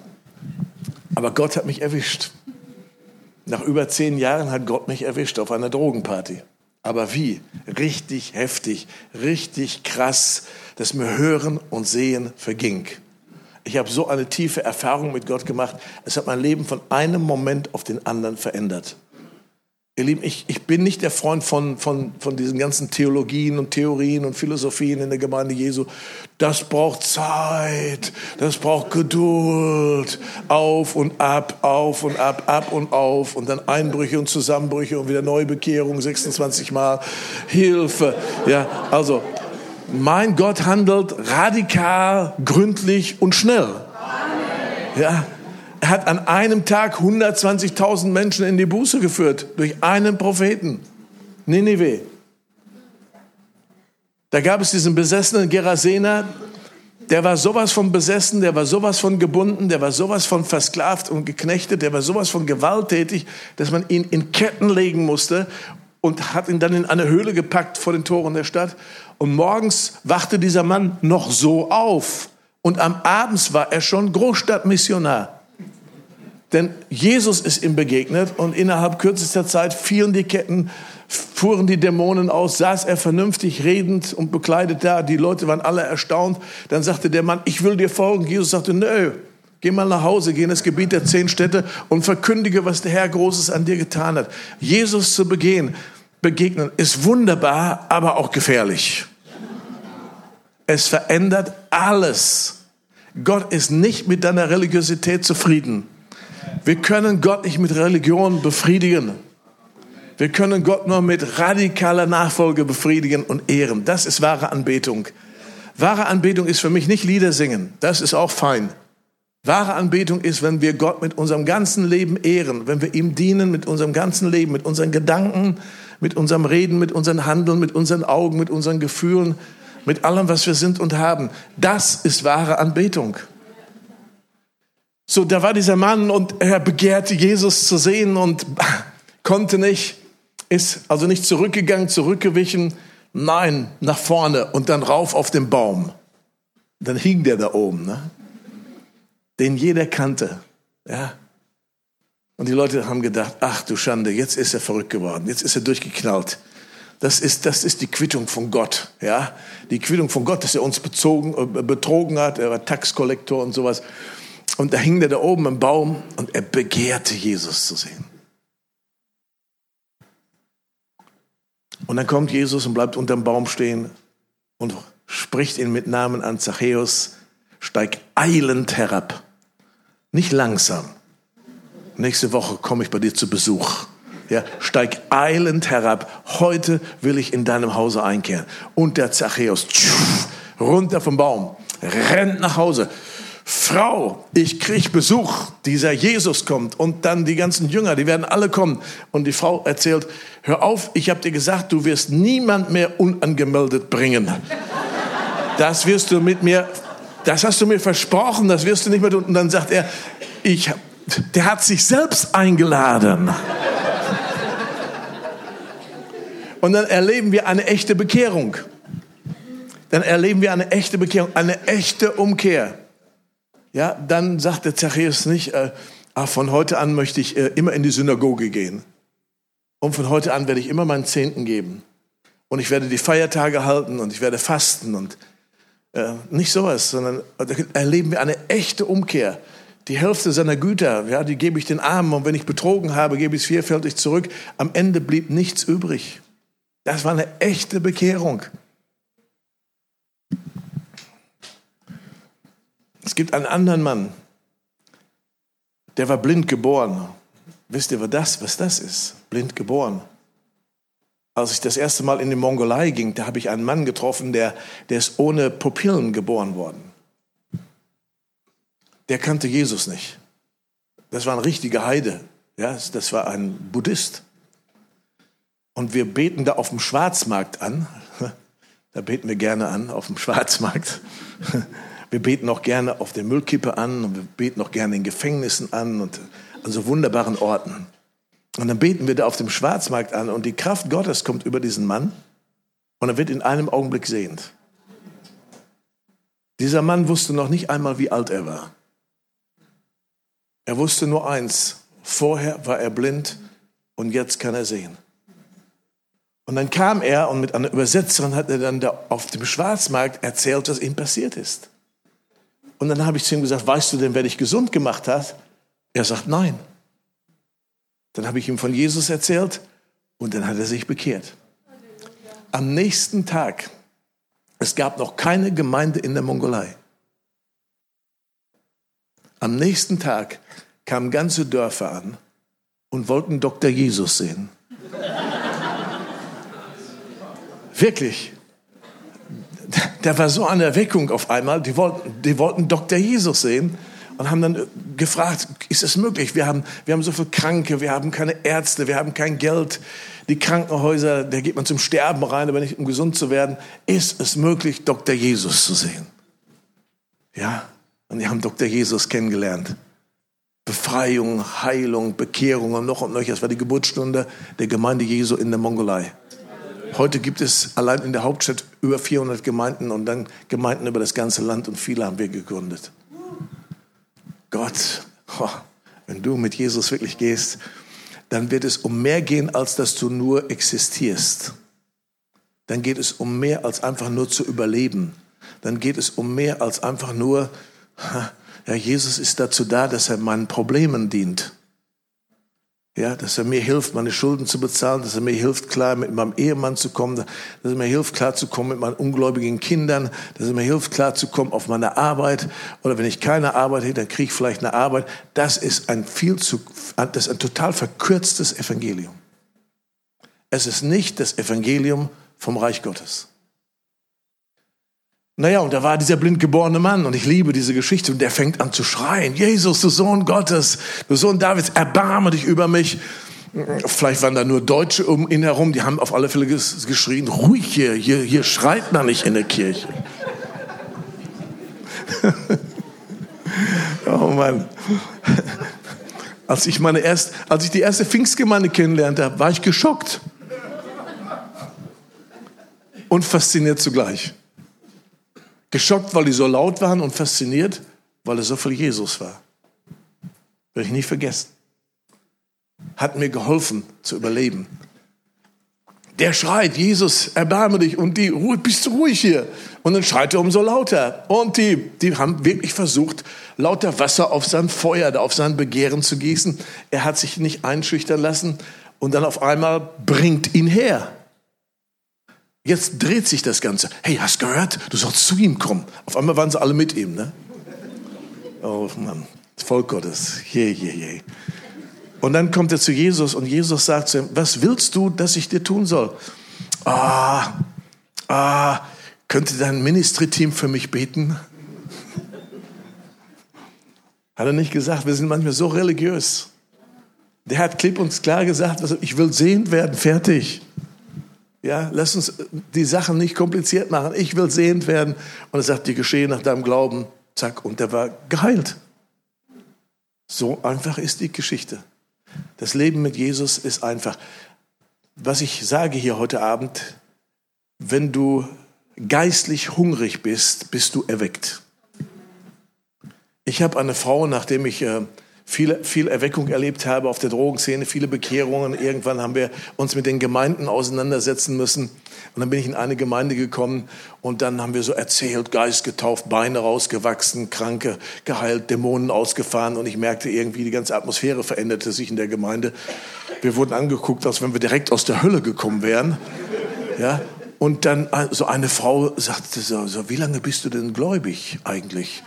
Aber Gott hat mich erwischt. Nach über zehn Jahren hat Gott mich erwischt auf einer Drogenparty. Aber wie? Richtig heftig, richtig krass, dass mir Hören und Sehen verging. Ich habe so eine tiefe Erfahrung mit Gott gemacht. Es hat mein Leben von einem Moment auf den anderen verändert. Ihr Lieben, ich, ich bin nicht der Freund von, von, von diesen ganzen Theologien und Theorien und Philosophien in der Gemeinde Jesu. Das braucht Zeit, das braucht Geduld, auf und ab, auf und ab, ab und auf und dann Einbrüche und Zusammenbrüche und wieder Neubekehrung 26 Mal. Hilfe. Ja, also, mein Gott handelt radikal, gründlich und schnell. Ja, hat an einem Tag 120.000 Menschen in die Buße geführt durch einen Propheten. Ninive. Da gab es diesen besessenen Gerasener, der war sowas von besessen, der war sowas von gebunden, der war sowas von versklavt und geknechtet, der war sowas von gewalttätig, dass man ihn in Ketten legen musste und hat ihn dann in eine Höhle gepackt vor den Toren der Stadt. Und morgens wachte dieser Mann noch so auf. Und am Abend war er schon Großstadtmissionar. Denn Jesus ist ihm begegnet und innerhalb kürzester Zeit fielen die Ketten, fuhren die Dämonen aus, saß er vernünftig redend und bekleidet da. Die Leute waren alle erstaunt. Dann sagte der Mann, ich will dir folgen. Jesus sagte, nö, geh mal nach Hause, geh in das Gebiet der zehn Städte und verkündige, was der Herr Großes an dir getan hat. Jesus zu begehen, begegnen ist wunderbar, aber auch gefährlich. Es verändert alles. Gott ist nicht mit deiner Religiosität zufrieden. Wir können Gott nicht mit Religion befriedigen. Wir können Gott nur mit radikaler Nachfolge befriedigen und ehren. Das ist wahre Anbetung. Wahre Anbetung ist für mich nicht Lieder singen. Das ist auch fein. Wahre Anbetung ist, wenn wir Gott mit unserem ganzen Leben ehren, wenn wir ihm dienen mit unserem ganzen Leben, mit unseren Gedanken, mit unserem Reden, mit unseren Handeln, mit unseren Augen, mit unseren Gefühlen, mit allem, was wir sind und haben. Das ist wahre Anbetung. So, da war dieser Mann und er begehrte Jesus zu sehen und konnte nicht ist also nicht zurückgegangen, zurückgewichen, nein, nach vorne und dann rauf auf den Baum. Dann hing der da oben, ne? den jeder kannte. Ja. Und die Leute haben gedacht, ach du Schande, jetzt ist er verrückt geworden, jetzt ist er durchgeknallt. Das ist, das ist die Quittung von Gott, ja. Die Quittung von Gott, dass er uns bezogen, äh, betrogen hat, er war Taxkollektor und sowas. Und da hing der da oben im Baum und er begehrte Jesus zu sehen. Und dann kommt Jesus und bleibt unterm Baum stehen und spricht ihn mit Namen an Zachäus, steig eilend herab. Nicht langsam. Nächste Woche komme ich bei dir zu Besuch. Ja, steig eilend herab. Heute will ich in deinem Hause einkehren. Und der Zachäus tschuf, runter vom Baum, rennt nach Hause, Frau, ich krieg Besuch, dieser Jesus kommt und dann die ganzen Jünger, die werden alle kommen. Und die Frau erzählt, hör auf, ich habe dir gesagt, du wirst niemand mehr unangemeldet bringen. Das wirst du mit mir, das hast du mir versprochen, das wirst du nicht mehr tun. Und dann sagt er, ich, der hat sich selbst eingeladen. Und dann erleben wir eine echte Bekehrung. Dann erleben wir eine echte Bekehrung, eine echte Umkehr ja, dann sagt der Zachäus nicht, äh, ah, von heute an möchte ich äh, immer in die Synagoge gehen. Und von heute an werde ich immer meinen Zehnten geben. Und ich werde die Feiertage halten und ich werde fasten und äh, nicht sowas, sondern erleben wir eine echte Umkehr. Die Hälfte seiner Güter, ja, die gebe ich den Armen und wenn ich betrogen habe, gebe ich es vierfältig zurück. Am Ende blieb nichts übrig. Das war eine echte Bekehrung. Es gibt einen anderen Mann, der war blind geboren. Wisst ihr, was das, was das ist? Blind geboren. Als ich das erste Mal in die Mongolei ging, da habe ich einen Mann getroffen, der, der ist ohne Pupillen geboren worden. Der kannte Jesus nicht. Das war ein richtiger Heide. Ja, das war ein Buddhist. Und wir beten da auf dem Schwarzmarkt an. Da beten wir gerne an, auf dem Schwarzmarkt. Wir beten auch gerne auf der Müllkippe an und wir beten auch gerne in Gefängnissen an und an so wunderbaren Orten. Und dann beten wir da auf dem Schwarzmarkt an und die Kraft Gottes kommt über diesen Mann und er wird in einem Augenblick sehend. Dieser Mann wusste noch nicht einmal, wie alt er war. Er wusste nur eins, vorher war er blind und jetzt kann er sehen. Und dann kam er und mit einer Übersetzerin hat er dann da auf dem Schwarzmarkt erzählt, was ihm passiert ist. Und dann habe ich zu ihm gesagt, weißt du denn, wer dich gesund gemacht hat? Er sagt, nein. Dann habe ich ihm von Jesus erzählt und dann hat er sich bekehrt. Am nächsten Tag, es gab noch keine Gemeinde in der Mongolei. Am nächsten Tag kamen ganze Dörfer an und wollten Dr. Jesus sehen. Wirklich da war so eine Erweckung auf einmal, die wollten, die wollten Dr. Jesus sehen und haben dann gefragt, ist es möglich? Wir haben, wir haben so viele Kranke, wir haben keine Ärzte, wir haben kein Geld. Die Krankenhäuser, da geht man zum Sterben rein, aber nicht um gesund zu werden. Ist es möglich, Dr. Jesus zu sehen? Ja, und die haben Dr. Jesus kennengelernt. Befreiung, Heilung, Bekehrung und noch und noch. Das war die Geburtsstunde der Gemeinde Jesu in der Mongolei. Heute gibt es allein in der Hauptstadt über 400 Gemeinden und dann Gemeinden über das ganze Land und viele haben wir gegründet. Gott, wenn du mit Jesus wirklich gehst, dann wird es um mehr gehen, als dass du nur existierst. Dann geht es um mehr als einfach nur zu überleben. Dann geht es um mehr als einfach nur, ja, Jesus ist dazu da, dass er meinen Problemen dient. Ja, dass er mir hilft, meine Schulden zu bezahlen, dass er mir hilft, klar mit meinem Ehemann zu kommen, dass er mir hilft, klar zu kommen mit meinen ungläubigen Kindern, dass er mir hilft, klar zu kommen auf meine Arbeit. Oder wenn ich keine Arbeit hätte, dann kriege ich vielleicht eine Arbeit. Das ist ein viel zu, das ist ein total verkürztes Evangelium. Es ist nicht das Evangelium vom Reich Gottes. Naja, und da war dieser blind geborene Mann und ich liebe diese Geschichte und der fängt an zu schreien, Jesus, du Sohn Gottes, du Sohn Davids, erbarme dich über mich. Vielleicht waren da nur Deutsche um ihn herum, die haben auf alle Fälle geschrien, ruhig hier, hier, hier schreit man nicht in der Kirche. oh Mann. Als ich, meine erst, als ich die erste Pfingstgemeinde kennenlernte, war ich geschockt und fasziniert zugleich. Geschockt, weil die so laut waren und fasziniert, weil es so viel Jesus war. Werde ich nie vergessen. Hat mir geholfen zu überleben. Der schreit, Jesus, erbarme dich. Und die, bist du ruhig hier? Und dann schreit er umso lauter. Und die, die haben wirklich versucht, lauter Wasser auf sein Feuer, auf sein Begehren zu gießen. Er hat sich nicht einschüchtern lassen. Und dann auf einmal bringt ihn her. Jetzt dreht sich das Ganze. Hey, hast gehört? Du sollst zu ihm kommen. Auf einmal waren sie alle mit ihm, ne? Oh Mann, das Volk Gottes. Je, je, je. Und dann kommt er zu Jesus und Jesus sagt zu ihm, was willst du, dass ich dir tun soll? Ah, ah, könnte dein Ministry-Team für mich beten? Hat er nicht gesagt, wir sind manchmal so religiös. Der hat klipp und klar gesagt, also ich will sehend werden, fertig. Ja, lass uns die Sachen nicht kompliziert machen. Ich will sehend werden. Und er sagt, die geschehen nach deinem Glauben. Zack, und der war geheilt. So einfach ist die Geschichte. Das Leben mit Jesus ist einfach. Was ich sage hier heute Abend, wenn du geistlich hungrig bist, bist du erweckt. Ich habe eine Frau, nachdem ich äh, viel, viel Erweckung erlebt habe auf der Drogenszene, viele Bekehrungen. Irgendwann haben wir uns mit den Gemeinden auseinandersetzen müssen. Und dann bin ich in eine Gemeinde gekommen und dann haben wir so erzählt, Geist getauft, Beine rausgewachsen, Kranke geheilt, Dämonen ausgefahren und ich merkte irgendwie, die ganze Atmosphäre veränderte sich in der Gemeinde. Wir wurden angeguckt, als wenn wir direkt aus der Hölle gekommen wären. Ja, und dann so eine Frau sagte so, so wie lange bist du denn gläubig eigentlich?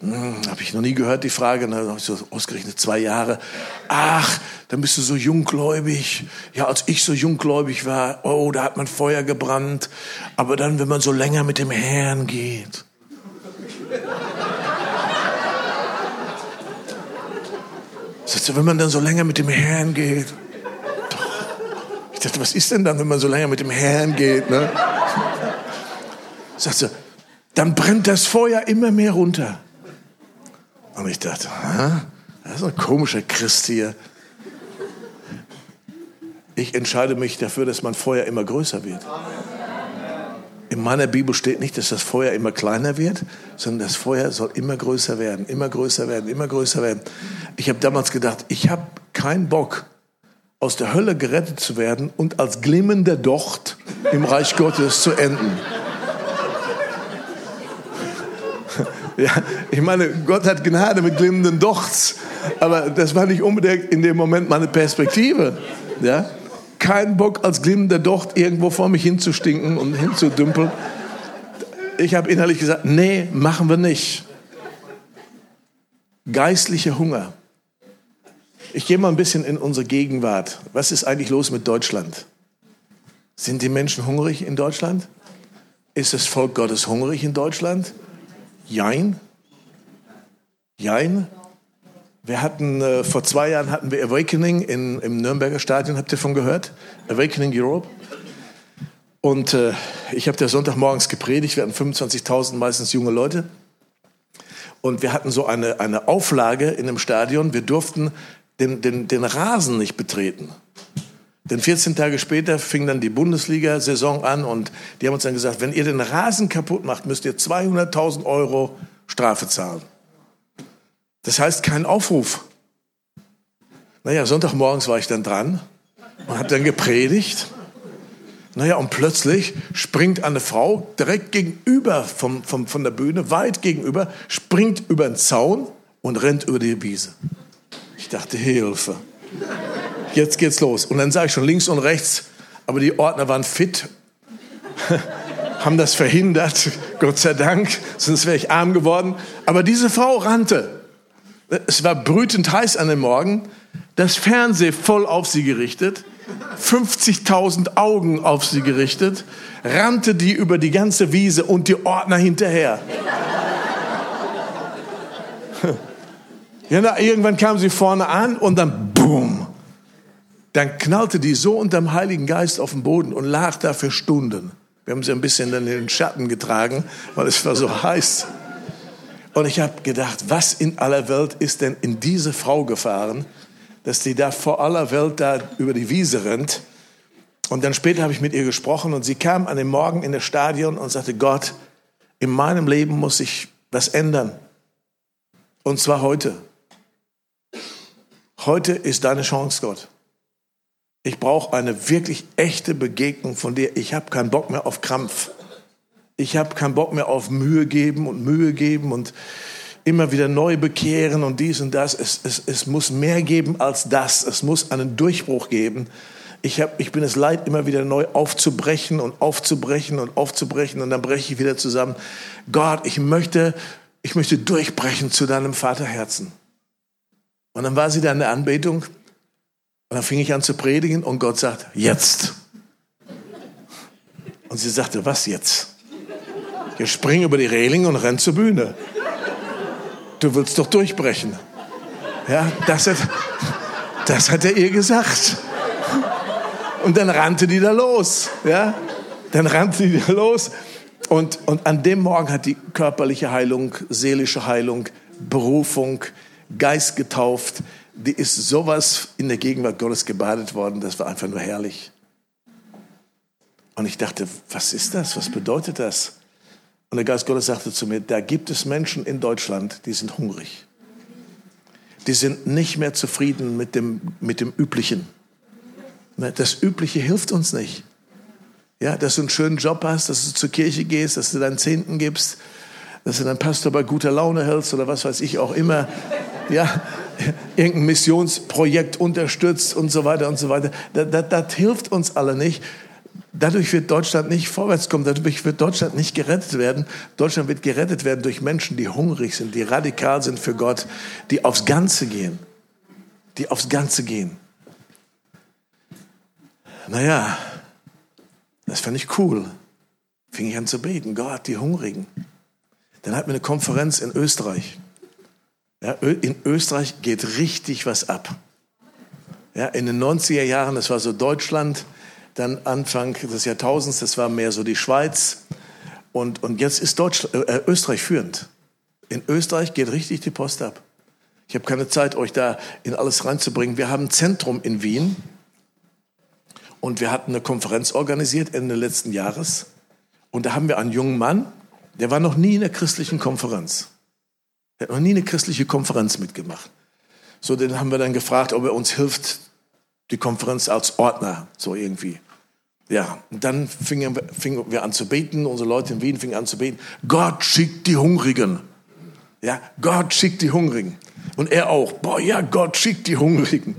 Hm, habe ich noch nie gehört, die Frage. Dann habe ich so ausgerechnet zwei Jahre. Ach, dann bist du so junggläubig. Ja, als ich so junggläubig war, oh, da hat man Feuer gebrannt. Aber dann, wenn man so länger mit dem Herrn geht. Sagst du, wenn man dann so länger mit dem Herrn geht, dachte, was ist denn dann, wenn man so lange mit dem Herrn geht? Ne? Sagt sie, dann brennt das Feuer immer mehr runter. Und ich dachte, das ist ein komischer Christ hier. Ich entscheide mich dafür, dass mein Feuer immer größer wird. In meiner Bibel steht nicht, dass das Feuer immer kleiner wird, sondern das Feuer soll immer größer werden, immer größer werden, immer größer werden. Ich habe damals gedacht, ich habe keinen Bock, aus der Hölle gerettet zu werden und als glimmender Docht im Reich Gottes zu enden. Ja, ich meine, Gott hat Gnade mit glimmenden Dochts, aber das war nicht unbedingt in dem Moment meine Perspektive. Ja? Kein Bock als glimmender Docht irgendwo vor mich hinzustinken und hinzudümpeln. Ich habe innerlich gesagt, nee, machen wir nicht. Geistlicher Hunger. Ich gehe mal ein bisschen in unsere Gegenwart. Was ist eigentlich los mit Deutschland? Sind die Menschen hungrig in Deutschland? Ist das Volk Gottes hungrig in Deutschland? Jein. Jein. Wir hatten, äh, vor zwei Jahren hatten wir Awakening in, im Nürnberger Stadion, habt ihr davon gehört? Awakening Europe. Und äh, ich habe da Sonntagmorgens gepredigt, wir hatten 25.000 meistens junge Leute. Und wir hatten so eine, eine Auflage in dem Stadion. Wir durften den, den, den Rasen nicht betreten. Denn 14 Tage später fing dann die Bundesliga-Saison an und die haben uns dann gesagt, wenn ihr den Rasen kaputt macht, müsst ihr 200.000 Euro Strafe zahlen. Das heißt kein Aufruf. Naja, Sonntagmorgens war ich dann dran und habe dann gepredigt. Naja, und plötzlich springt eine Frau direkt gegenüber vom, vom, von der Bühne, weit gegenüber, springt über den Zaun und rennt über die Wiese. Ich dachte, Hilfe. Jetzt geht's los. Und dann sage ich schon links und rechts, aber die Ordner waren fit, haben das verhindert, Gott sei Dank, sonst wäre ich arm geworden. Aber diese Frau rannte. Es war brütend heiß an dem Morgen, das Fernseh voll auf sie gerichtet. 50.000 Augen auf sie gerichtet, rannte die über die ganze Wiese und die Ordner hinterher. Ja, irgendwann kam sie vorne an und dann boom. Dann knallte die so unterm Heiligen Geist auf den Boden und lag da für Stunden. Wir haben sie ein bisschen in den Schatten getragen, weil es war so heiß. Und ich habe gedacht, was in aller Welt ist denn in diese Frau gefahren? dass die da vor aller Welt da über die Wiese rennt. Und dann später habe ich mit ihr gesprochen und sie kam an dem Morgen in das Stadion und sagte, Gott, in meinem Leben muss sich was ändern. Und zwar heute. Heute ist deine Chance, Gott. Ich brauche eine wirklich echte Begegnung von dir. Ich habe keinen Bock mehr auf Krampf. Ich habe keinen Bock mehr auf Mühe geben und Mühe geben und immer wieder neu bekehren und dies und das. Es, es, es muss mehr geben als das. Es muss einen Durchbruch geben. Ich, hab, ich bin es leid, immer wieder neu aufzubrechen und aufzubrechen und aufzubrechen und dann breche ich wieder zusammen. Gott, ich möchte, ich möchte durchbrechen zu deinem Vaterherzen. Und dann war sie da in der Anbetung und dann fing ich an zu predigen und Gott sagt, jetzt. Und sie sagte, was jetzt? Ich spring über die Reling und renn zur Bühne du willst doch durchbrechen. Ja, das hat, das hat er ihr gesagt. Und dann rannte die da los. Ja, dann rannte die da los. Und, und an dem Morgen hat die körperliche Heilung, seelische Heilung, Berufung, Geist getauft, die ist sowas in der Gegenwart Gottes gebadet worden, das war einfach nur herrlich. Und ich dachte, was ist das? Was bedeutet das? Und der Geist Gottes sagte zu mir, da gibt es Menschen in Deutschland, die sind hungrig. Die sind nicht mehr zufrieden mit dem, mit dem Üblichen. Ne, das Übliche hilft uns nicht. Ja, dass du einen schönen Job hast, dass du zur Kirche gehst, dass du deinen Zehnten gibst, dass du deinen Pastor bei guter Laune hältst oder was weiß ich auch immer. Ja, irgendein Missionsprojekt unterstützt und so weiter und so weiter. Das, das, das hilft uns alle nicht. Dadurch wird Deutschland nicht vorwärts kommen, dadurch wird Deutschland nicht gerettet werden. Deutschland wird gerettet werden durch Menschen, die hungrig sind, die radikal sind für Gott, die aufs Ganze gehen. Die aufs Ganze gehen. Naja, das fand ich cool. Fing ich an zu beten, Gott, die Hungrigen. Dann hatten wir eine Konferenz in Österreich. Ja, in Österreich geht richtig was ab. Ja, in den 90er Jahren, das war so Deutschland, dann Anfang des Jahrtausends, das war mehr so die Schweiz. Und, und jetzt ist Deutschland, äh, Österreich führend. In Österreich geht richtig die Post ab. Ich habe keine Zeit, euch da in alles reinzubringen. Wir haben ein Zentrum in Wien und wir hatten eine Konferenz organisiert Ende letzten Jahres. Und da haben wir einen jungen Mann, der war noch nie in einer christlichen Konferenz. Der hat noch nie eine christliche Konferenz mitgemacht. So, den haben wir dann gefragt, ob er uns hilft, die Konferenz als Ordner, so irgendwie. Ja, und dann fingen wir, fingen wir an zu beten, unsere Leute in Wien fingen an zu beten. Gott schickt die Hungrigen. Ja, Gott schickt die Hungrigen. Und er auch. Boah, ja, Gott schickt die Hungrigen.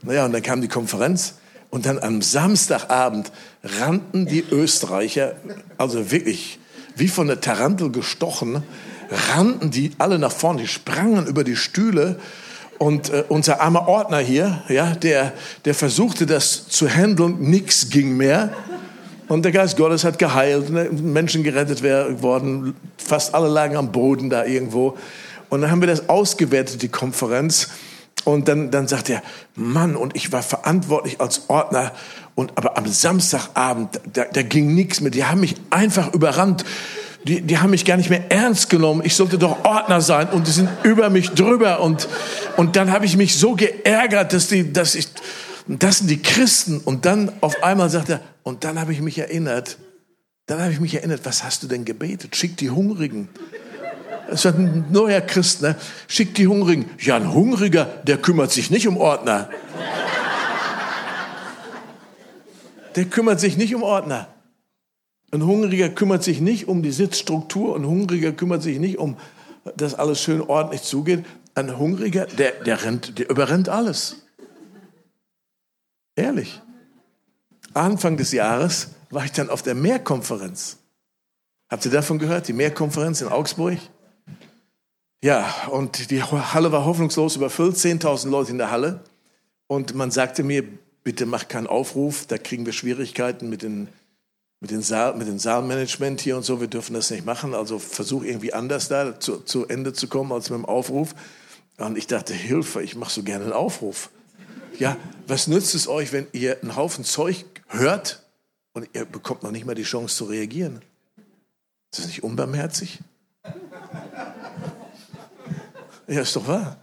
Naja, und dann kam die Konferenz und dann am Samstagabend rannten die Österreicher, also wirklich wie von der Tarantel gestochen, rannten die alle nach vorne, die sprangen über die Stühle und äh, unser armer Ordner hier, ja, der, der versuchte das zu handeln, nichts ging mehr. Und der Geist Gottes hat geheilt, ne, Menschen gerettet worden, fast alle lagen am Boden da irgendwo. Und dann haben wir das ausgewertet, die Konferenz. Und dann, dann sagt er, Mann, und ich war verantwortlich als Ordner. Und aber am Samstagabend, da, da ging nichts mehr. Die haben mich einfach überrannt die, die haben mich gar nicht mehr ernst genommen. Ich sollte doch Ordner sein und die sind über mich drüber. Und, und dann habe ich mich so geärgert, dass, die, dass ich, das sind die Christen. Und dann auf einmal sagt er, und dann habe ich mich erinnert, dann habe ich mich erinnert, was hast du denn gebetet? Schick die Hungrigen. Das ist ein neuer Christ, ne? Schick die Hungrigen. Ja, ein Hungriger, der kümmert sich nicht um Ordner. Der kümmert sich nicht um Ordner. Ein Hungriger kümmert sich nicht um die Sitzstruktur, ein Hungriger kümmert sich nicht um, dass alles schön ordentlich zugeht. Ein Hungriger, der, der, rennt, der überrennt alles. Ehrlich. Anfang des Jahres war ich dann auf der Mehrkonferenz. Habt ihr davon gehört? Die Mehrkonferenz in Augsburg? Ja, und die Halle war hoffnungslos überfüllt, 10.000 Leute in der Halle. Und man sagte mir, bitte mach keinen Aufruf, da kriegen wir Schwierigkeiten mit den mit, den Saal, mit dem Saalmanagement hier und so, wir dürfen das nicht machen. Also versuch irgendwie anders da zu, zu Ende zu kommen als mit dem Aufruf. Und ich dachte, Hilfe, ich mache so gerne einen Aufruf. Ja, was nützt es euch, wenn ihr einen Haufen Zeug hört und ihr bekommt noch nicht mal die Chance zu reagieren? Ist das nicht unbarmherzig? Ja, ist doch wahr.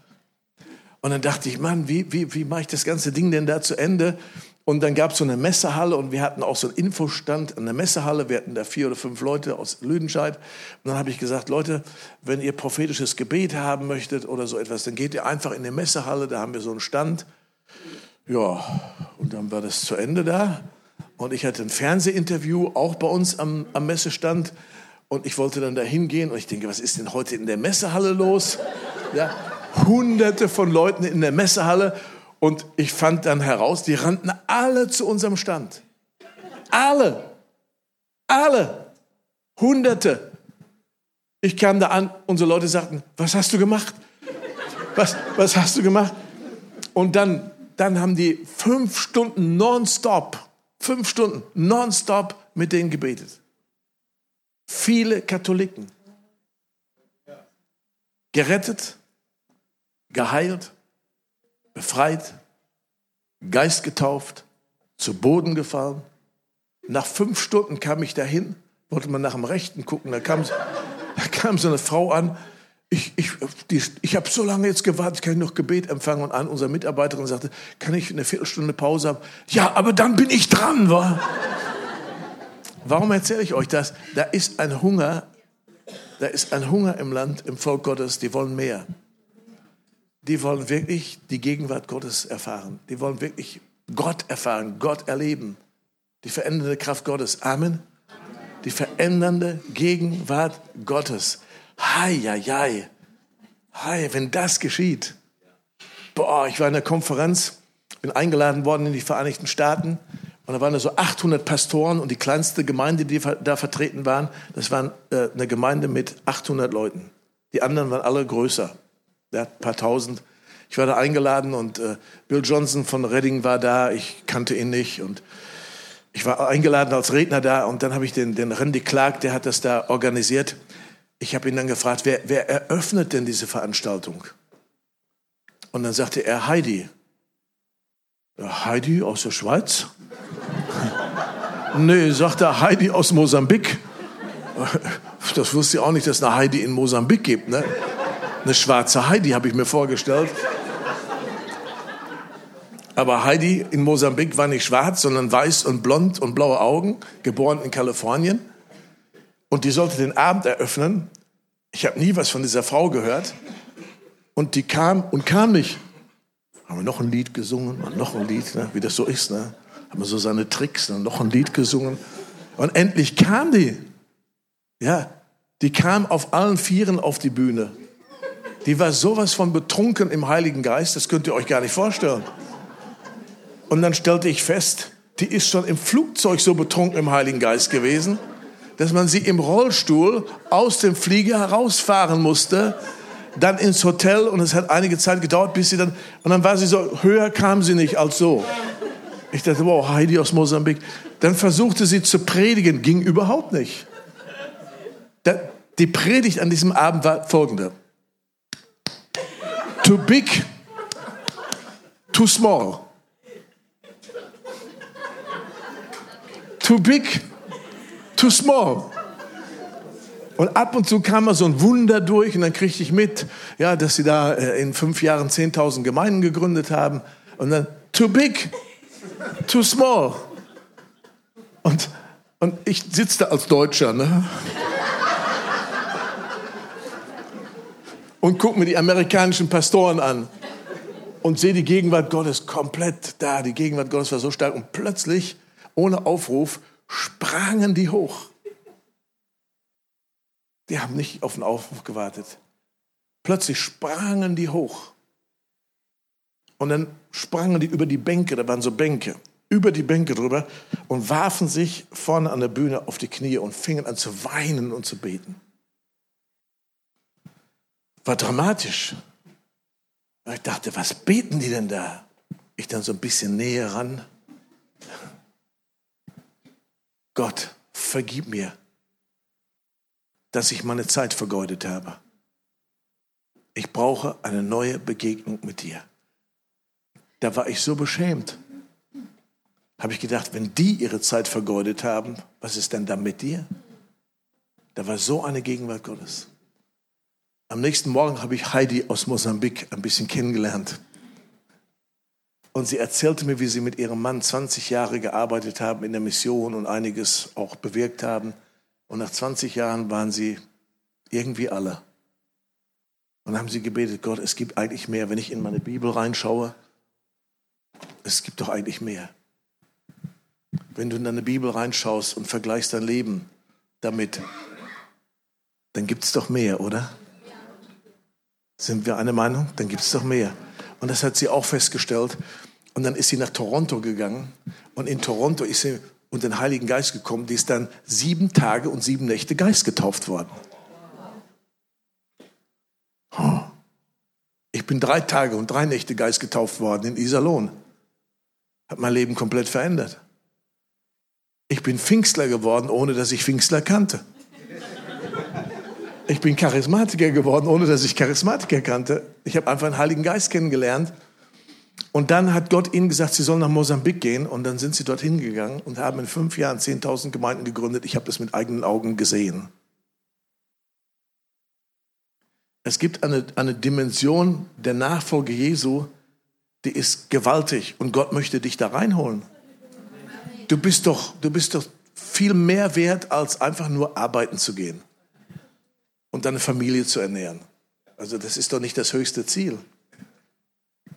Und dann dachte ich, Mann, wie, wie, wie mache ich das ganze Ding denn da zu Ende? Und dann gab es so eine Messehalle und wir hatten auch so einen Infostand an der Messehalle. Wir hatten da vier oder fünf Leute aus Lüdenscheid. Und dann habe ich gesagt, Leute, wenn ihr prophetisches Gebet haben möchtet oder so etwas, dann geht ihr einfach in die Messehalle, da haben wir so einen Stand. Ja, und dann war das zu Ende da. Und ich hatte ein Fernsehinterview auch bei uns am, am Messestand. Und ich wollte dann da hingehen und ich denke, was ist denn heute in der Messehalle los? Ja, hunderte von Leuten in der Messehalle und ich fand dann heraus, die rannten alle zu unserem Stand. Alle. Alle. Hunderte. Ich kam da an, unsere Leute sagten, was hast du gemacht? Was, was hast du gemacht? Und dann, dann haben die fünf Stunden nonstop, fünf Stunden nonstop mit denen gebetet. Viele Katholiken. Gerettet, geheilt, befreit, Geist getauft, zu Boden gefallen. Nach fünf Stunden kam ich dahin, wollte man nach dem Rechten gucken, da kam, da kam so eine Frau an, ich, ich, ich habe so lange jetzt gewartet, kann ich noch Gebet empfangen? Und an unsere Mitarbeiterin sagte, kann ich eine Viertelstunde Pause haben? Ja, aber dann bin ich dran, war. Warum erzähle ich euch das? Da ist ein Hunger, da ist ein Hunger im Land, im Volk Gottes, die wollen mehr die wollen wirklich die Gegenwart Gottes erfahren. Die wollen wirklich Gott erfahren, Gott erleben. Die verändernde Kraft Gottes. Amen. Die verändernde Gegenwart Gottes. Hei, hei, hei. Hei, wenn das geschieht. Boah, ich war in der Konferenz, bin eingeladen worden in die Vereinigten Staaten. Und da waren da so 800 Pastoren und die kleinste Gemeinde, die da vertreten waren, das war äh, eine Gemeinde mit 800 Leuten. Die anderen waren alle größer der hat ein paar tausend. Ich war da eingeladen und äh, Bill Johnson von Redding war da. Ich kannte ihn nicht und ich war eingeladen als Redner da und dann habe ich den, den Randy Clark, der hat das da organisiert. Ich habe ihn dann gefragt, wer, wer eröffnet denn diese Veranstaltung? Und dann sagte er Heidi. Ja, Heidi aus der Schweiz? nee, sagte er Heidi aus Mosambik. Das wusste ich auch nicht, dass es eine Heidi in Mosambik gibt. Ne? Eine schwarze Heidi habe ich mir vorgestellt. Aber Heidi in Mosambik war nicht schwarz, sondern weiß und blond und blaue Augen, geboren in Kalifornien. Und die sollte den Abend eröffnen. Ich habe nie was von dieser Frau gehört. Und die kam und kam nicht. Haben wir noch ein Lied gesungen und noch ein Lied, ne? wie das so ist. Ne? Haben wir so seine Tricks, ne? noch ein Lied gesungen. Und endlich kam die. Ja, die kam auf allen Vieren auf die Bühne. Die war sowas von betrunken im Heiligen Geist, das könnt ihr euch gar nicht vorstellen. Und dann stellte ich fest, die ist schon im Flugzeug so betrunken im Heiligen Geist gewesen, dass man sie im Rollstuhl aus dem Flieger herausfahren musste, dann ins Hotel und es hat einige Zeit gedauert, bis sie dann, und dann war sie so, höher kam sie nicht als so. Ich dachte, wow, Heidi aus Mosambik. Dann versuchte sie zu predigen, ging überhaupt nicht. Die Predigt an diesem Abend war folgende. Too big, too small. Too big, too small. Und ab und zu kam mal so ein Wunder durch und dann kriegte ich mit, ja, dass sie da äh, in fünf Jahren 10.000 Gemeinden gegründet haben. Und dann, too big, too small. Und, und ich sitze da als Deutscher, ne? Und gucke mir die amerikanischen Pastoren an und sehe die Gegenwart Gottes komplett da. Die Gegenwart Gottes war so stark und plötzlich, ohne Aufruf, sprangen die hoch. Die haben nicht auf den Aufruf gewartet. Plötzlich sprangen die hoch. Und dann sprangen die über die Bänke, da waren so Bänke, über die Bänke drüber und warfen sich vorne an der Bühne auf die Knie und fingen an zu weinen und zu beten. War dramatisch. Ich dachte, was beten die denn da? Ich dann so ein bisschen näher ran. Gott, vergib mir dass ich meine Zeit vergeudet habe. Ich brauche eine neue Begegnung mit dir. Da war ich so beschämt. Habe ich gedacht, wenn die ihre Zeit vergeudet haben, was ist denn dann mit dir? Da war so eine Gegenwart Gottes. Am nächsten Morgen habe ich Heidi aus Mosambik ein bisschen kennengelernt. Und sie erzählte mir, wie sie mit ihrem Mann 20 Jahre gearbeitet haben in der Mission und einiges auch bewirkt haben. Und nach 20 Jahren waren sie irgendwie alle. Und haben sie gebetet, Gott, es gibt eigentlich mehr. Wenn ich in meine Bibel reinschaue, es gibt doch eigentlich mehr. Wenn du in deine Bibel reinschaust und vergleichst dein Leben damit, dann gibt es doch mehr, oder? Sind wir eine Meinung? Dann gibt es doch mehr. Und das hat sie auch festgestellt. Und dann ist sie nach Toronto gegangen. Und in Toronto ist sie und den Heiligen Geist gekommen. Die ist dann sieben Tage und sieben Nächte Geist getauft worden. Ich bin drei Tage und drei Nächte Geist getauft worden in Iserlohn. Hat mein Leben komplett verändert. Ich bin Pfingstler geworden, ohne dass ich Pfingstler kannte. Ich bin Charismatiker geworden, ohne dass ich Charismatiker kannte. Ich habe einfach den Heiligen Geist kennengelernt und dann hat Gott ihnen gesagt, sie sollen nach Mosambik gehen. Und dann sind sie dorthin gegangen und haben in fünf Jahren 10.000 Gemeinden gegründet. Ich habe das mit eigenen Augen gesehen. Es gibt eine, eine Dimension der Nachfolge Jesu, die ist gewaltig. Und Gott möchte dich da reinholen. Du bist doch, du bist doch viel mehr wert, als einfach nur arbeiten zu gehen und deine Familie zu ernähren. Also das ist doch nicht das höchste Ziel.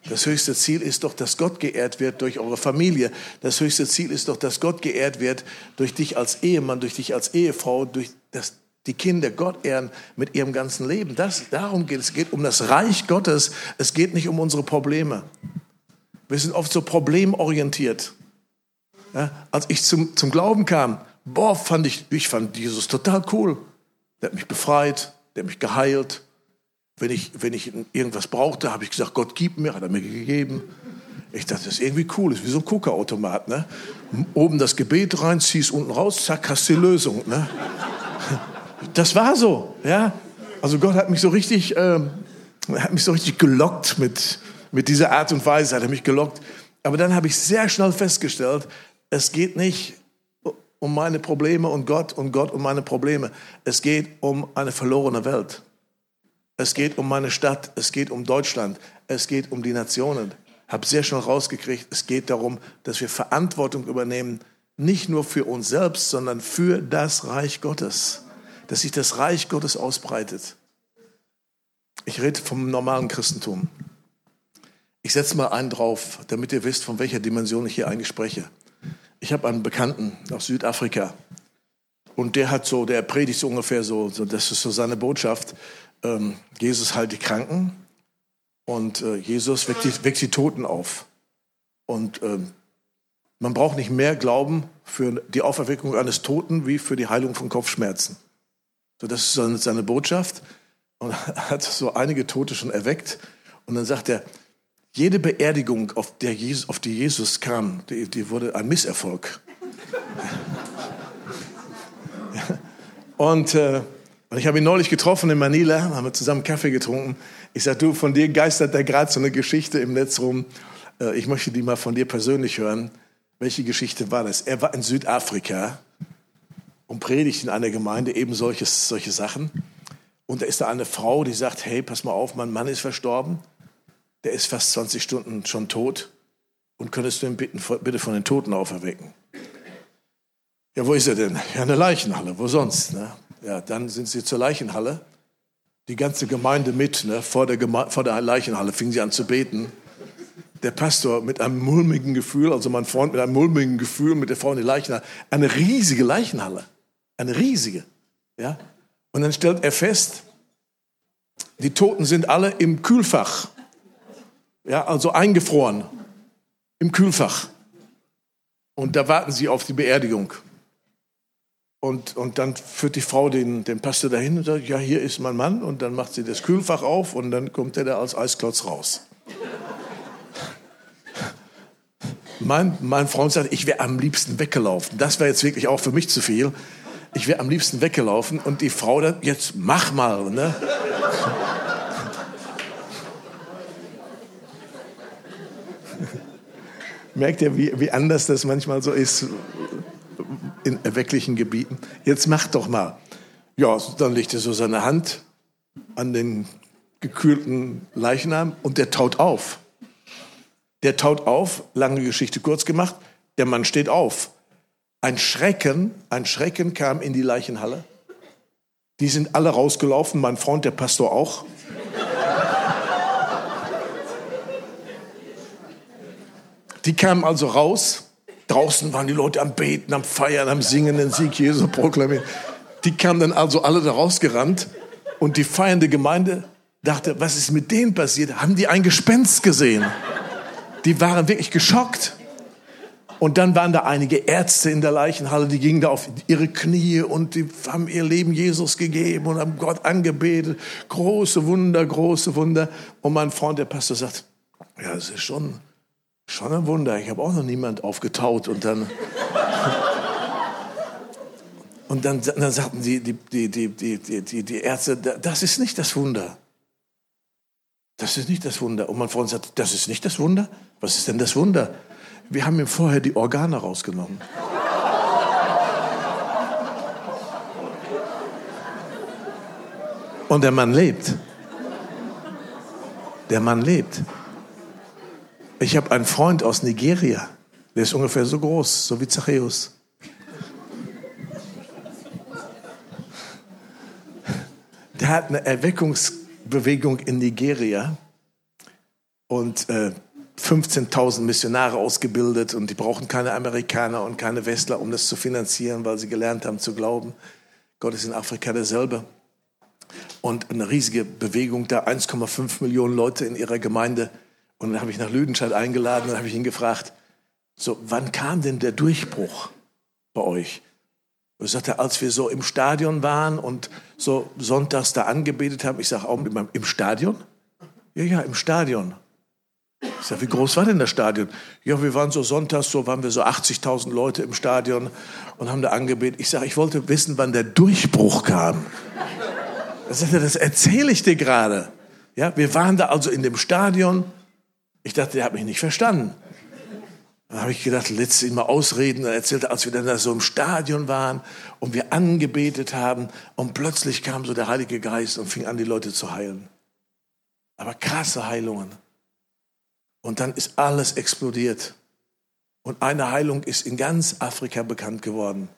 Das höchste Ziel ist doch, dass Gott geehrt wird durch eure Familie. Das höchste Ziel ist doch, dass Gott geehrt wird durch dich als Ehemann, durch dich als Ehefrau, durch das, die Kinder Gott ehren mit ihrem ganzen Leben. Das, darum geht es. Es geht um das Reich Gottes. Es geht nicht um unsere Probleme. Wir sind oft so problemorientiert. Ja, als ich zum, zum Glauben kam, boah, fand ich, ich fand Jesus total cool. Der hat mich befreit, der hat mich geheilt, wenn ich, wenn ich irgendwas brauchte, habe ich gesagt, Gott gib mir, hat er mir gegeben. Ich dachte, das ist irgendwie cool, das ist wie so ein Kuckerautomat. Ne? Oben das Gebet rein, ziehst unten raus, zack, hast die Lösung. Ne? Das war so, ja. Also Gott hat mich so richtig, äh, hat mich so richtig gelockt mit, mit dieser Art und Weise, hat er mich gelockt. Aber dann habe ich sehr schnell festgestellt, es geht nicht um meine Probleme und Gott und Gott um meine Probleme. Es geht um eine verlorene Welt. Es geht um meine Stadt, es geht um Deutschland, es geht um die Nationen. Habe sehr schnell rausgekriegt, es geht darum, dass wir Verantwortung übernehmen, nicht nur für uns selbst, sondern für das Reich Gottes. Dass sich das Reich Gottes ausbreitet. Ich rede vom normalen Christentum. Ich setze mal einen drauf, damit ihr wisst, von welcher Dimension ich hier eigentlich spreche. Ich habe einen Bekannten aus Südafrika und der hat so, der predigt so ungefähr so, so das ist so seine Botschaft ähm, Jesus heilt die Kranken und äh, Jesus weckt die, weckt die, Toten auf. Und ähm, man braucht nicht mehr Glauben für die Auferweckung eines Toten wie für die Heilung von Kopfschmerzen. So, das ist seine, seine Botschaft. Und hat so einige Tote schon erweckt. Und dann sagt er, jede Beerdigung, auf, Jesus, auf die Jesus kam, die, die wurde ein Misserfolg. Und äh, und ich habe ihn neulich getroffen in Manila, haben wir zusammen Kaffee getrunken. Ich sagte, du, von dir geistert da gerade so eine Geschichte im Netz rum. Äh, ich möchte die mal von dir persönlich hören. Welche Geschichte war das? Er war in Südafrika und predigt in einer Gemeinde eben solches, solche Sachen. Und da ist da eine Frau, die sagt, hey, pass mal auf, mein Mann ist verstorben. Der ist fast 20 Stunden schon tot. Und könntest du ihn bitten, bitte von den Toten auferwecken? Ja, wo ist er denn? Ja, in der Leichenhalle. Wo sonst? Ne? Ja, dann sind sie zur Leichenhalle. Die ganze Gemeinde mit. Ne? Vor, der Geme vor der Leichenhalle fing sie an zu beten. Der Pastor mit einem mulmigen Gefühl, also mein Freund mit einem mulmigen Gefühl mit der Frau in die Leichenhalle. Eine riesige Leichenhalle. Eine riesige. Ja? Und dann stellt er fest, die Toten sind alle im Kühlfach. Ja, also eingefroren. Im Kühlfach. Und da warten sie auf die Beerdigung. Und, und dann führt die Frau den, den Pastor dahin und sagt, ja, hier ist mein Mann. Und dann macht sie das Kühlfach auf und dann kommt er da als Eisklotz raus. mein, mein Freund sagt, ich wäre am liebsten weggelaufen. Das wäre jetzt wirklich auch für mich zu viel. Ich wäre am liebsten weggelaufen und die Frau dann, jetzt mach mal. Ne? Merkt ihr, wie, wie anders das manchmal so ist? in erwecklichen Gebieten. Jetzt mach doch mal. Ja, dann legt er so seine Hand an den gekühlten Leichnam und der taut auf. Der taut auf, lange Geschichte kurz gemacht, der Mann steht auf. Ein Schrecken, ein Schrecken kam in die Leichenhalle. Die sind alle rausgelaufen, mein Freund, der Pastor auch. Die kamen also raus Draußen waren die Leute am Beten, am Feiern, am Singen, den Sieg Jesu proklamieren. Die kamen dann also alle da rausgerannt und die feiernde Gemeinde dachte, was ist mit denen passiert? Haben die ein Gespenst gesehen? Die waren wirklich geschockt. Und dann waren da einige Ärzte in der Leichenhalle, die gingen da auf ihre Knie und die haben ihr Leben Jesus gegeben und haben Gott angebetet. Große Wunder, große Wunder. Und mein Freund, der Pastor, sagt, ja, es ist schon Schon ein Wunder. Ich habe auch noch niemand aufgetaut und dann. und dann, dann sagten die, die, die, die, die, die, die Ärzte, das ist nicht das Wunder. Das ist nicht das Wunder. Und mein Freund sagt, das ist nicht das Wunder? Was ist denn das Wunder? Wir haben ihm vorher die Organe rausgenommen. Und der Mann lebt. Der Mann lebt. Ich habe einen Freund aus Nigeria, der ist ungefähr so groß, so wie Zachäus. Der hat eine Erweckungsbewegung in Nigeria und äh, 15.000 Missionare ausgebildet und die brauchen keine Amerikaner und keine Westler, um das zu finanzieren, weil sie gelernt haben zu glauben. Gott ist in Afrika derselbe. Und eine riesige Bewegung da, 1,5 Millionen Leute in ihrer Gemeinde und dann habe ich nach Lüdenscheid eingeladen und habe ich ihn gefragt, so, wann kam denn der Durchbruch bei euch? Und er sagte, als wir so im Stadion waren und so sonntags da angebetet haben, ich sage, auch im Stadion? Ja, ja, im Stadion. Ich sage, wie groß war denn das Stadion? Ja, wir waren so sonntags, so waren wir so 80.000 Leute im Stadion und haben da angebetet. Ich sage, ich wollte wissen, wann der Durchbruch kam. Er sagte, das erzähle ich dir gerade. Ja, wir waren da also in dem Stadion ich dachte, der hat mich nicht verstanden. Dann habe ich gedacht, let's ihn mal ausreden. Er erzählte, als wir dann da so im Stadion waren und wir angebetet haben und plötzlich kam so der Heilige Geist und fing an, die Leute zu heilen. Aber krasse Heilungen. Und dann ist alles explodiert. Und eine Heilung ist in ganz Afrika bekannt geworden.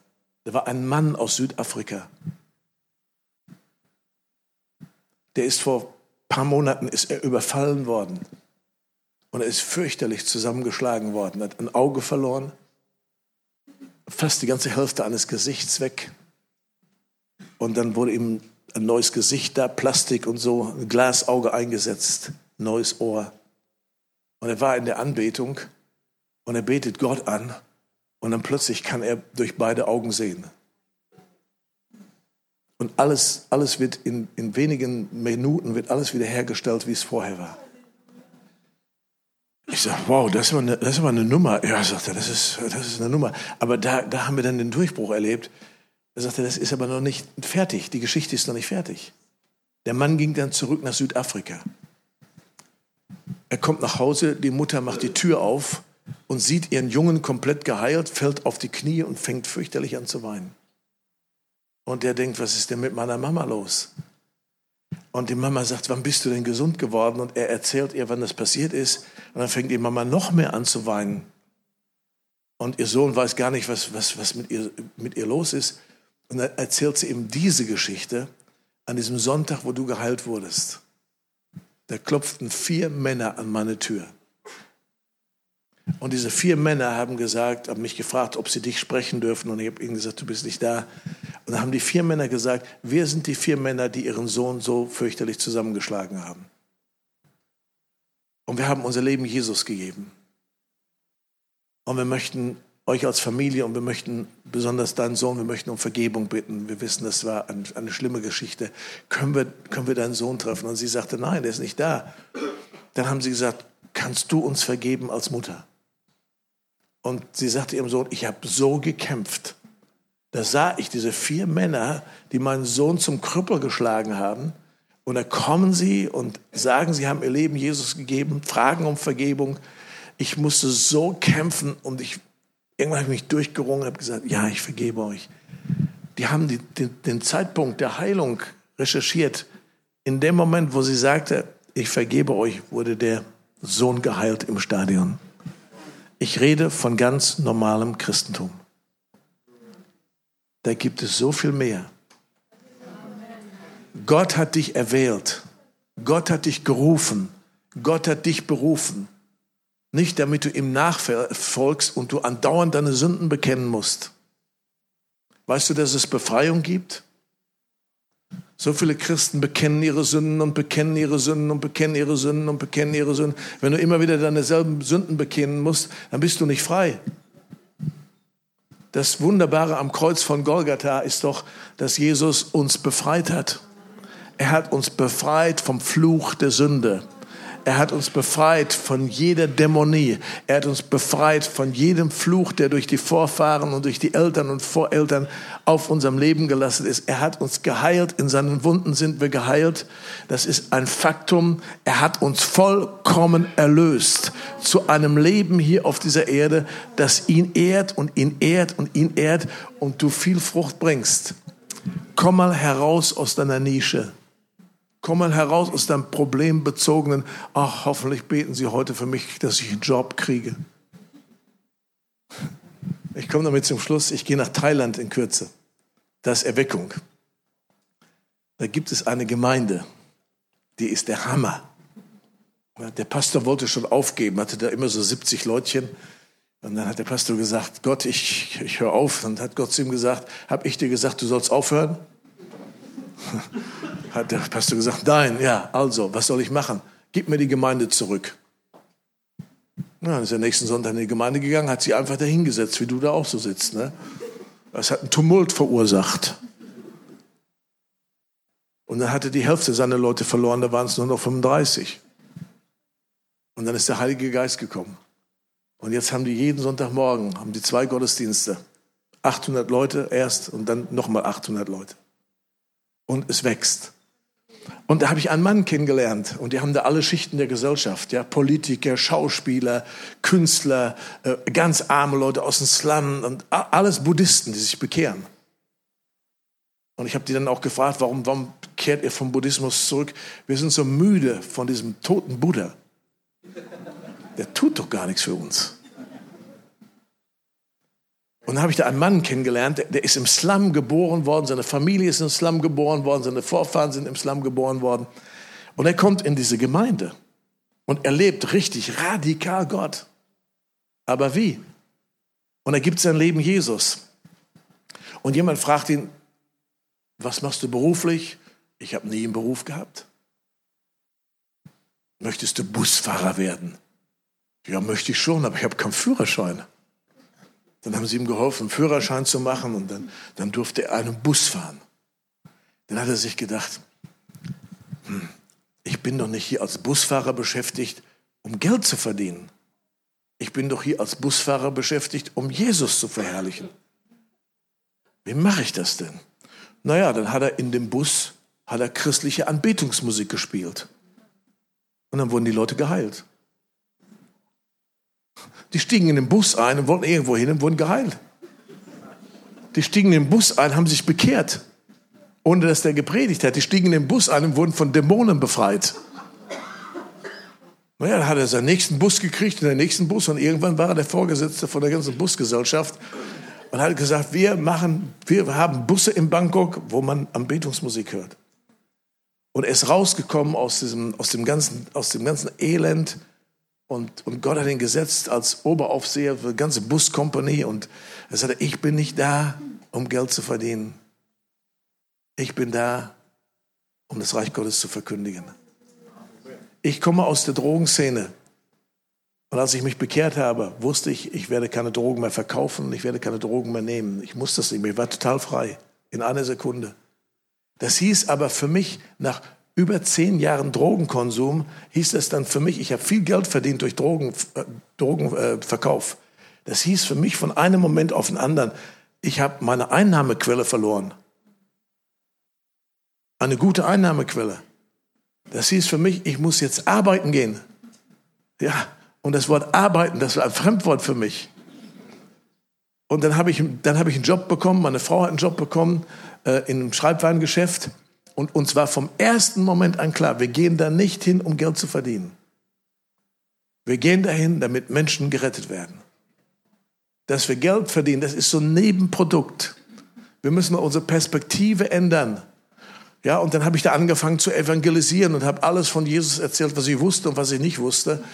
Da war ein Mann aus Südafrika. Der ist vor ein paar Monaten ist er überfallen worden. Und er ist fürchterlich zusammengeschlagen worden, hat ein Auge verloren, fast die ganze Hälfte eines Gesichts weg. Und dann wurde ihm ein neues Gesicht da, Plastik und so, ein Glasauge eingesetzt, neues Ohr. Und er war in der Anbetung und er betet Gott an und dann plötzlich kann er durch beide Augen sehen. Und alles, alles wird in, in wenigen Minuten wird alles wiederhergestellt, wie es vorher war. Ich sage, wow, das ist, aber eine, das ist aber eine Nummer. Ja, sagt er, das ist, das ist eine Nummer. Aber da, da haben wir dann den Durchbruch erlebt. Er sagte, das ist aber noch nicht fertig. Die Geschichte ist noch nicht fertig. Der Mann ging dann zurück nach Südafrika. Er kommt nach Hause, die Mutter macht die Tür auf und sieht ihren Jungen komplett geheilt, fällt auf die Knie und fängt fürchterlich an zu weinen. Und der denkt, was ist denn mit meiner Mama los? Und die Mama sagt, wann bist du denn gesund geworden? Und er erzählt ihr, wann das passiert ist. Und dann fängt die Mama noch mehr an zu weinen. Und ihr Sohn weiß gar nicht, was, was, was mit, ihr, mit ihr los ist. Und dann erzählt sie ihm diese Geschichte an diesem Sonntag, wo du geheilt wurdest. Da klopften vier Männer an meine Tür. Und diese vier Männer haben gesagt, haben mich gefragt, ob sie dich sprechen dürfen. Und ich habe ihnen gesagt, du bist nicht da. Und dann haben die vier Männer gesagt, wir sind die vier Männer, die ihren Sohn so fürchterlich zusammengeschlagen haben. Und wir haben unser Leben Jesus gegeben. Und wir möchten euch als Familie und wir möchten besonders deinen Sohn, wir möchten um Vergebung bitten. Wir wissen, das war eine, eine schlimme Geschichte. Können wir, können wir deinen Sohn treffen? Und sie sagte, nein, der ist nicht da. Dann haben sie gesagt, kannst du uns vergeben als Mutter? Und sie sagte ihrem Sohn, ich habe so gekämpft. Da sah ich diese vier Männer, die meinen Sohn zum Krüppel geschlagen haben. Und da kommen sie und sagen, sie haben ihr Leben Jesus gegeben, fragen um Vergebung. Ich musste so kämpfen und ich, irgendwann habe ich mich durchgerungen und habe gesagt, ja, ich vergebe euch. Die haben die, den, den Zeitpunkt der Heilung recherchiert. In dem Moment, wo sie sagte, ich vergebe euch, wurde der Sohn geheilt im Stadion. Ich rede von ganz normalem Christentum. Da gibt es so viel mehr. Gott hat dich erwählt. Gott hat dich gerufen. Gott hat dich berufen. Nicht damit du ihm nachfolgst und du andauernd deine Sünden bekennen musst. Weißt du, dass es Befreiung gibt? So viele Christen bekennen ihre Sünden und bekennen ihre Sünden und bekennen ihre Sünden und bekennen ihre Sünden. Wenn du immer wieder deine selben Sünden bekennen musst, dann bist du nicht frei. Das Wunderbare am Kreuz von Golgatha ist doch, dass Jesus uns befreit hat. Er hat uns befreit vom Fluch der Sünde. Er hat uns befreit von jeder Dämonie. Er hat uns befreit von jedem Fluch, der durch die Vorfahren und durch die Eltern und Voreltern auf unserem Leben gelassen ist. Er hat uns geheilt. In seinen Wunden sind wir geheilt. Das ist ein Faktum. Er hat uns vollkommen erlöst zu einem Leben hier auf dieser Erde, das ihn ehrt und ihn ehrt und ihn ehrt und du viel Frucht bringst. Komm mal heraus aus deiner Nische. Komm mal heraus aus deinem problembezogenen, ach, hoffentlich beten Sie heute für mich, dass ich einen Job kriege. Ich komme damit zum Schluss, ich gehe nach Thailand in Kürze. Das ist Erweckung. Da gibt es eine Gemeinde, die ist der Hammer. Der Pastor wollte schon aufgeben, hatte da immer so 70 Leutchen. Und dann hat der Pastor gesagt, Gott, ich, ich höre auf. Und hat Gott zu ihm gesagt, habe ich dir gesagt, du sollst aufhören? Hat der Pastor gesagt, nein, ja, also, was soll ich machen? Gib mir die Gemeinde zurück. Na, dann ist er nächsten Sonntag in die Gemeinde gegangen, hat sie einfach dahingesetzt, wie du da auch so sitzt. Ne? Das hat einen Tumult verursacht. Und dann hatte die Hälfte seiner Leute verloren, da waren es nur noch 35. Und dann ist der Heilige Geist gekommen. Und jetzt haben die jeden Sonntagmorgen, haben die zwei Gottesdienste. 800 Leute erst und dann nochmal 800 Leute. Und es wächst. Und da habe ich einen Mann kennengelernt und die haben da alle Schichten der Gesellschaft, ja, Politiker, Schauspieler, Künstler, äh, ganz arme Leute aus dem Slum und alles Buddhisten, die sich bekehren. Und ich habe die dann auch gefragt, warum, warum kehrt ihr vom Buddhismus zurück? Wir sind so müde von diesem toten Buddha. Der tut doch gar nichts für uns. Und dann habe ich da einen Mann kennengelernt, der, der, ist im Slum geboren worden, seine Familie ist im Slum geboren worden, seine Vorfahren sind im Slum geboren worden. Und er kommt in diese Gemeinde und erlebt richtig radikal Gott. Aber wie? Und er gibt sein Leben Jesus. Und jemand fragt ihn, was machst du beruflich? Ich habe nie einen Beruf gehabt. Möchtest du Busfahrer werden? Ja, möchte ich schon, aber ich habe keinen Führerschein. Dann haben sie ihm geholfen, einen Führerschein zu machen und dann, dann durfte er einen Bus fahren. Dann hat er sich gedacht, hm, ich bin doch nicht hier als Busfahrer beschäftigt, um Geld zu verdienen. Ich bin doch hier als Busfahrer beschäftigt, um Jesus zu verherrlichen. Wie mache ich das denn? Naja, dann hat er in dem Bus hat er christliche Anbetungsmusik gespielt. Und dann wurden die Leute geheilt. Die stiegen in den Bus ein und wollten irgendwo hin und wurden geheilt. Die stiegen in den Bus ein, haben sich bekehrt. ohne dass der gepredigt hat. Die stiegen in den Bus ein und wurden von Dämonen befreit. Naja, dann hat er seinen nächsten Bus gekriegt, in den nächsten Bus und irgendwann war er der Vorgesetzte von der ganzen Busgesellschaft und hat gesagt, wir machen, wir haben Busse in Bangkok, wo man Anbetungsmusik hört. Und er ist rausgekommen aus diesem, aus dem ganzen, aus dem ganzen Elend und, und Gott hat ihn gesetzt als Oberaufseher für die ganze Buskompanie und er sagte, ich bin nicht da, um Geld zu verdienen. Ich bin da, um das Reich Gottes zu verkündigen. Ich komme aus der Drogenszene. Und als ich mich bekehrt habe, wusste ich, ich werde keine Drogen mehr verkaufen ich werde keine Drogen mehr nehmen. Ich musste das nicht mehr. Ich war total frei. In einer Sekunde. Das hieß aber für mich, nach über zehn Jahren Drogenkonsum, hieß das dann für mich, ich habe viel Geld verdient durch Drogen, äh, Drogenverkauf. das hieß für mich von einem Moment auf den anderen, ich habe meine Einnahmequelle verloren. Eine gute Einnahmequelle. Das hieß für mich, ich muss jetzt arbeiten gehen. Ja, und das Wort arbeiten, das war ein Fremdwort für mich. Und dann habe ich, habe ich einen Job bekommen, meine Frau hat einen Job bekommen äh, in einem Schreibwarengeschäft. Und uns war vom ersten Moment an klar, wir gehen da nicht hin, um Geld zu verdienen. Wir gehen dahin, damit Menschen gerettet werden. Dass wir Geld verdienen, das ist so ein Nebenprodukt. Wir müssen unsere Perspektive ändern. Ja, und dann habe ich da angefangen zu evangelisieren und habe alles von Jesus erzählt, was ich wusste und was ich nicht wusste.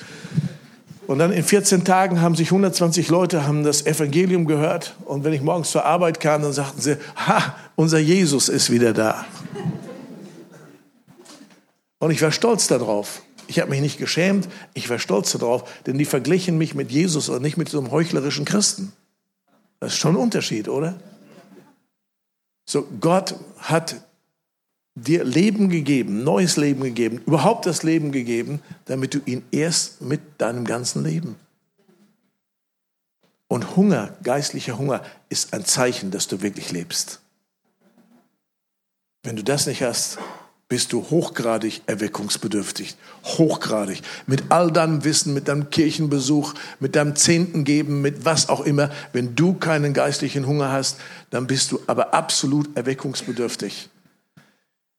Und dann in 14 Tagen haben sich 120 Leute haben das Evangelium gehört. Und wenn ich morgens zur Arbeit kam, dann sagten sie, ha, unser Jesus ist wieder da. Und ich war stolz darauf. Ich habe mich nicht geschämt, ich war stolz darauf, denn die verglichen mich mit Jesus und nicht mit so einem heuchlerischen Christen. Das ist schon ein Unterschied, oder? So, Gott hat dir Leben gegeben, neues Leben gegeben, überhaupt das Leben gegeben, damit du ihn erst mit deinem ganzen Leben. Und Hunger, geistlicher Hunger, ist ein Zeichen, dass du wirklich lebst. Wenn du das nicht hast, bist du hochgradig erweckungsbedürftig. Hochgradig. Mit all deinem Wissen, mit deinem Kirchenbesuch, mit deinem Zehnten geben, mit was auch immer. Wenn du keinen geistlichen Hunger hast, dann bist du aber absolut erweckungsbedürftig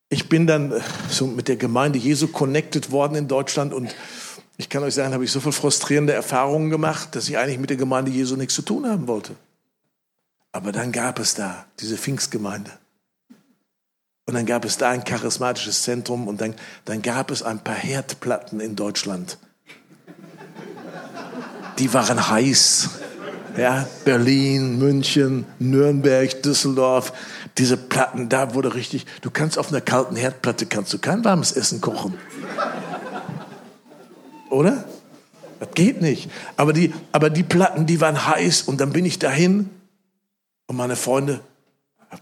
ich bin dann äh, so mit der Gemeinde Jesu connected worden in Deutschland und ich kann euch sagen, habe ich so viel frustrierende Erfahrungen gemacht, dass ich eigentlich mit der Gemeinde Jesu nichts zu tun haben wollte. Aber dann gab es da diese Pfingstgemeinde. Und dann gab es da ein charismatisches Zentrum und dann, dann gab es ein paar Herdplatten in Deutschland. Die waren heiß. Ja, Berlin, München, Nürnberg, Düsseldorf diese Platten, da wurde richtig, du kannst auf einer kalten Herdplatte kannst du kein warmes Essen kochen. Oder? Das geht nicht. Aber die, aber die Platten, die waren heiß und dann bin ich dahin und meine Freunde,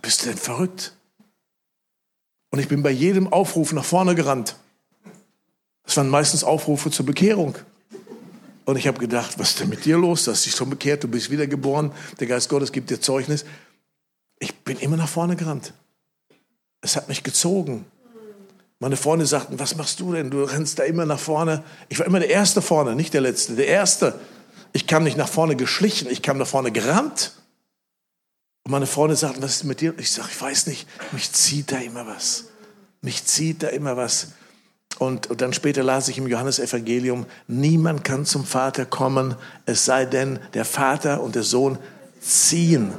bist du denn verrückt? Und ich bin bei jedem Aufruf nach vorne gerannt. Das waren meistens Aufrufe zur Bekehrung. Und ich habe gedacht, was ist denn mit dir los? Du hast dich schon bekehrt, du bist wiedergeboren, der Geist Gottes gibt dir Zeugnis ich bin immer nach vorne gerannt. Es hat mich gezogen. Meine Freunde sagten, was machst du denn? Du rennst da immer nach vorne. Ich war immer der Erste vorne, nicht der Letzte, der Erste. Ich kam nicht nach vorne geschlichen, ich kam nach vorne gerannt. Und meine Freunde sagten, was ist mit dir? Ich sage, ich weiß nicht, mich zieht da immer was. Mich zieht da immer was. Und, und dann später las ich im Johannesevangelium, niemand kann zum Vater kommen, es sei denn, der Vater und der Sohn ziehen.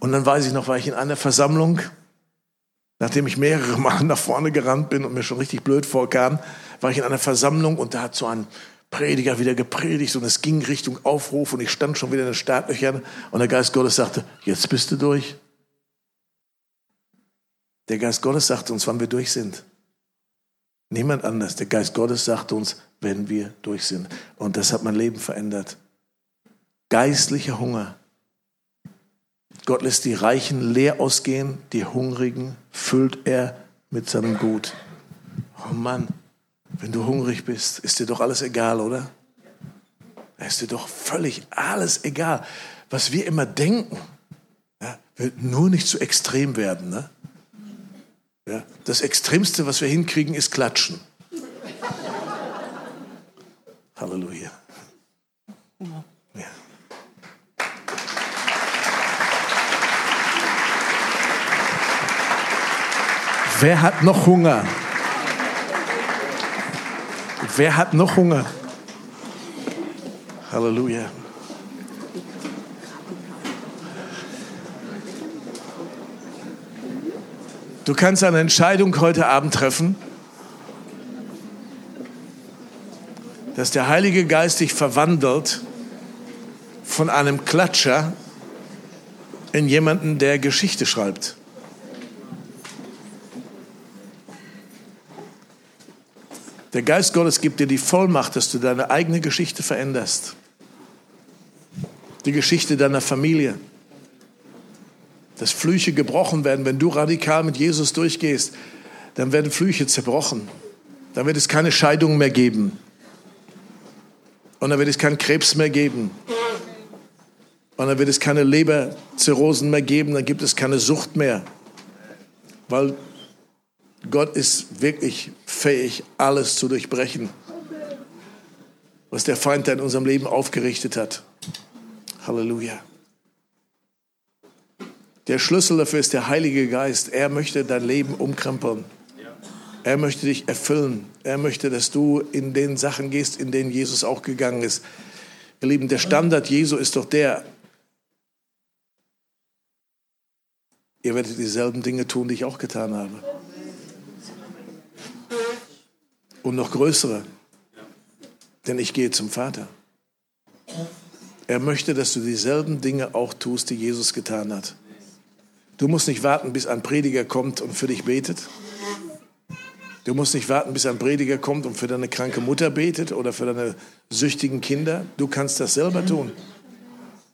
Und dann weiß ich noch, war ich in einer Versammlung, nachdem ich mehrere Mal nach vorne gerannt bin und mir schon richtig blöd vorkam, war ich in einer Versammlung und da hat so ein Prediger wieder gepredigt und es ging Richtung Aufruf und ich stand schon wieder in den Startlöchern und der Geist Gottes sagte, jetzt bist du durch. Der Geist Gottes sagte uns, wann wir durch sind. Niemand anders. Der Geist Gottes sagte uns, wenn wir durch sind. Und das hat mein Leben verändert. Geistlicher Hunger Gott lässt die Reichen leer ausgehen, die Hungrigen füllt er mit seinem Gut. Oh Mann, wenn du hungrig bist, ist dir doch alles egal, oder? Ist dir doch völlig alles egal. Was wir immer denken, ja, wird nur nicht zu extrem werden. Ne? Ja, das Extremste, was wir hinkriegen, ist Klatschen. Halleluja. Ja. Wer hat noch Hunger? Wer hat noch Hunger? Halleluja. Du kannst eine Entscheidung heute Abend treffen, dass der Heilige Geist dich verwandelt von einem Klatscher in jemanden, der Geschichte schreibt. Der Geist Gottes gibt dir die Vollmacht, dass du deine eigene Geschichte veränderst. Die Geschichte deiner Familie. Dass Flüche gebrochen werden. Wenn du radikal mit Jesus durchgehst, dann werden Flüche zerbrochen. Dann wird es keine Scheidung mehr geben. Und dann wird es keinen Krebs mehr geben. Und dann wird es keine Leberzirrhosen mehr geben. Dann gibt es keine Sucht mehr. Weil Gott ist wirklich fähig, alles zu durchbrechen, was der Feind da in unserem Leben aufgerichtet hat. Halleluja. Der Schlüssel dafür ist der Heilige Geist. Er möchte dein Leben umkrempeln. Er möchte dich erfüllen. Er möchte, dass du in den Sachen gehst, in denen Jesus auch gegangen ist. Ihr Lieben, der Standard Jesu ist doch der, ihr werdet dieselben Dinge tun, die ich auch getan habe. Und noch größere. Denn ich gehe zum Vater. Er möchte, dass du dieselben Dinge auch tust, die Jesus getan hat. Du musst nicht warten, bis ein Prediger kommt und für dich betet. Du musst nicht warten, bis ein Prediger kommt und für deine kranke Mutter betet oder für deine süchtigen Kinder. Du kannst das selber tun.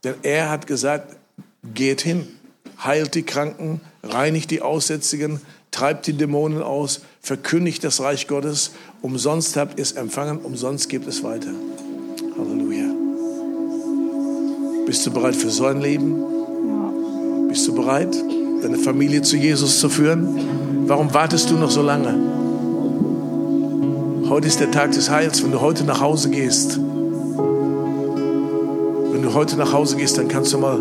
Denn er hat gesagt, geht hin, heilt die Kranken, reinigt die Aussätzigen, treibt die Dämonen aus, verkündigt das Reich Gottes. Umsonst habt ihr es empfangen, umsonst gebt es weiter. Halleluja. Bist du bereit für so ein Leben? Bist du bereit, deine Familie zu Jesus zu führen? Warum wartest du noch so lange? Heute ist der Tag des Heils. Wenn du heute nach Hause gehst, wenn du heute nach Hause gehst, dann kannst du mal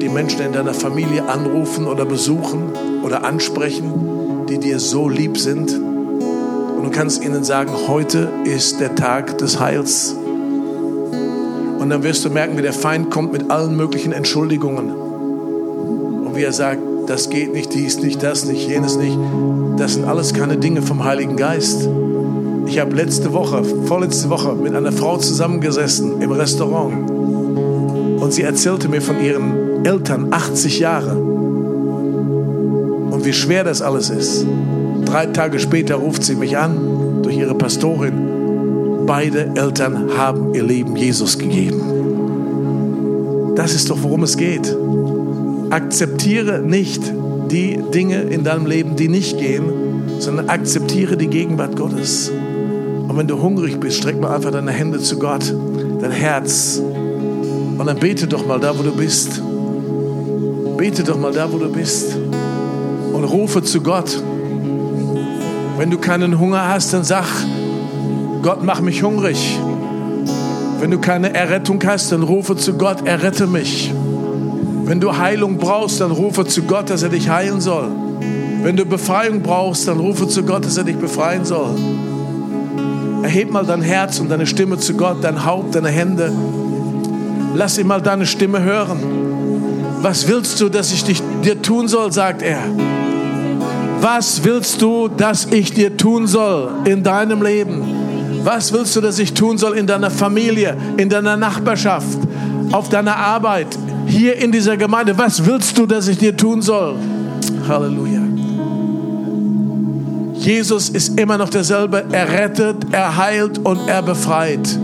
die Menschen in deiner Familie anrufen oder besuchen oder ansprechen, die dir so lieb sind. Und du kannst ihnen sagen, heute ist der Tag des Heils. Und dann wirst du merken, wie der Feind kommt mit allen möglichen Entschuldigungen. Und wie er sagt, das geht nicht, dies nicht, das nicht, jenes nicht. Das sind alles keine Dinge vom Heiligen Geist. Ich habe letzte Woche, vorletzte Woche mit einer Frau zusammengesessen im Restaurant. Und sie erzählte mir von ihren Eltern 80 Jahre wie schwer das alles ist. Drei Tage später ruft sie mich an durch ihre Pastorin. Beide Eltern haben ihr Leben Jesus gegeben. Das ist doch, worum es geht. Akzeptiere nicht die Dinge in deinem Leben, die nicht gehen, sondern akzeptiere die Gegenwart Gottes. Und wenn du hungrig bist, streck mal einfach deine Hände zu Gott, dein Herz. Und dann bete doch mal da, wo du bist. Bete doch mal da, wo du bist. Und rufe zu Gott. Wenn du keinen Hunger hast, dann sag, Gott, mach mich hungrig. Wenn du keine Errettung hast, dann rufe zu Gott, errette mich. Wenn du Heilung brauchst, dann rufe zu Gott, dass er dich heilen soll. Wenn du Befreiung brauchst, dann rufe zu Gott, dass er dich befreien soll. Erheb mal dein Herz und deine Stimme zu Gott, dein Haupt, deine Hände. Lass ihn mal deine Stimme hören. Was willst du, dass ich dich, dir tun soll, sagt er. Was willst du, dass ich dir tun soll in deinem Leben? Was willst du, dass ich tun soll in deiner Familie, in deiner Nachbarschaft, auf deiner Arbeit, hier in dieser Gemeinde? Was willst du, dass ich dir tun soll? Halleluja. Jesus ist immer noch derselbe. Er rettet, er heilt und er befreit.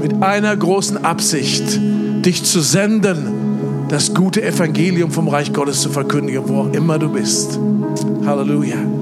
Mit einer großen Absicht, dich zu senden, das gute Evangelium vom Reich Gottes zu verkündigen, wo auch immer du bist. Halleluja.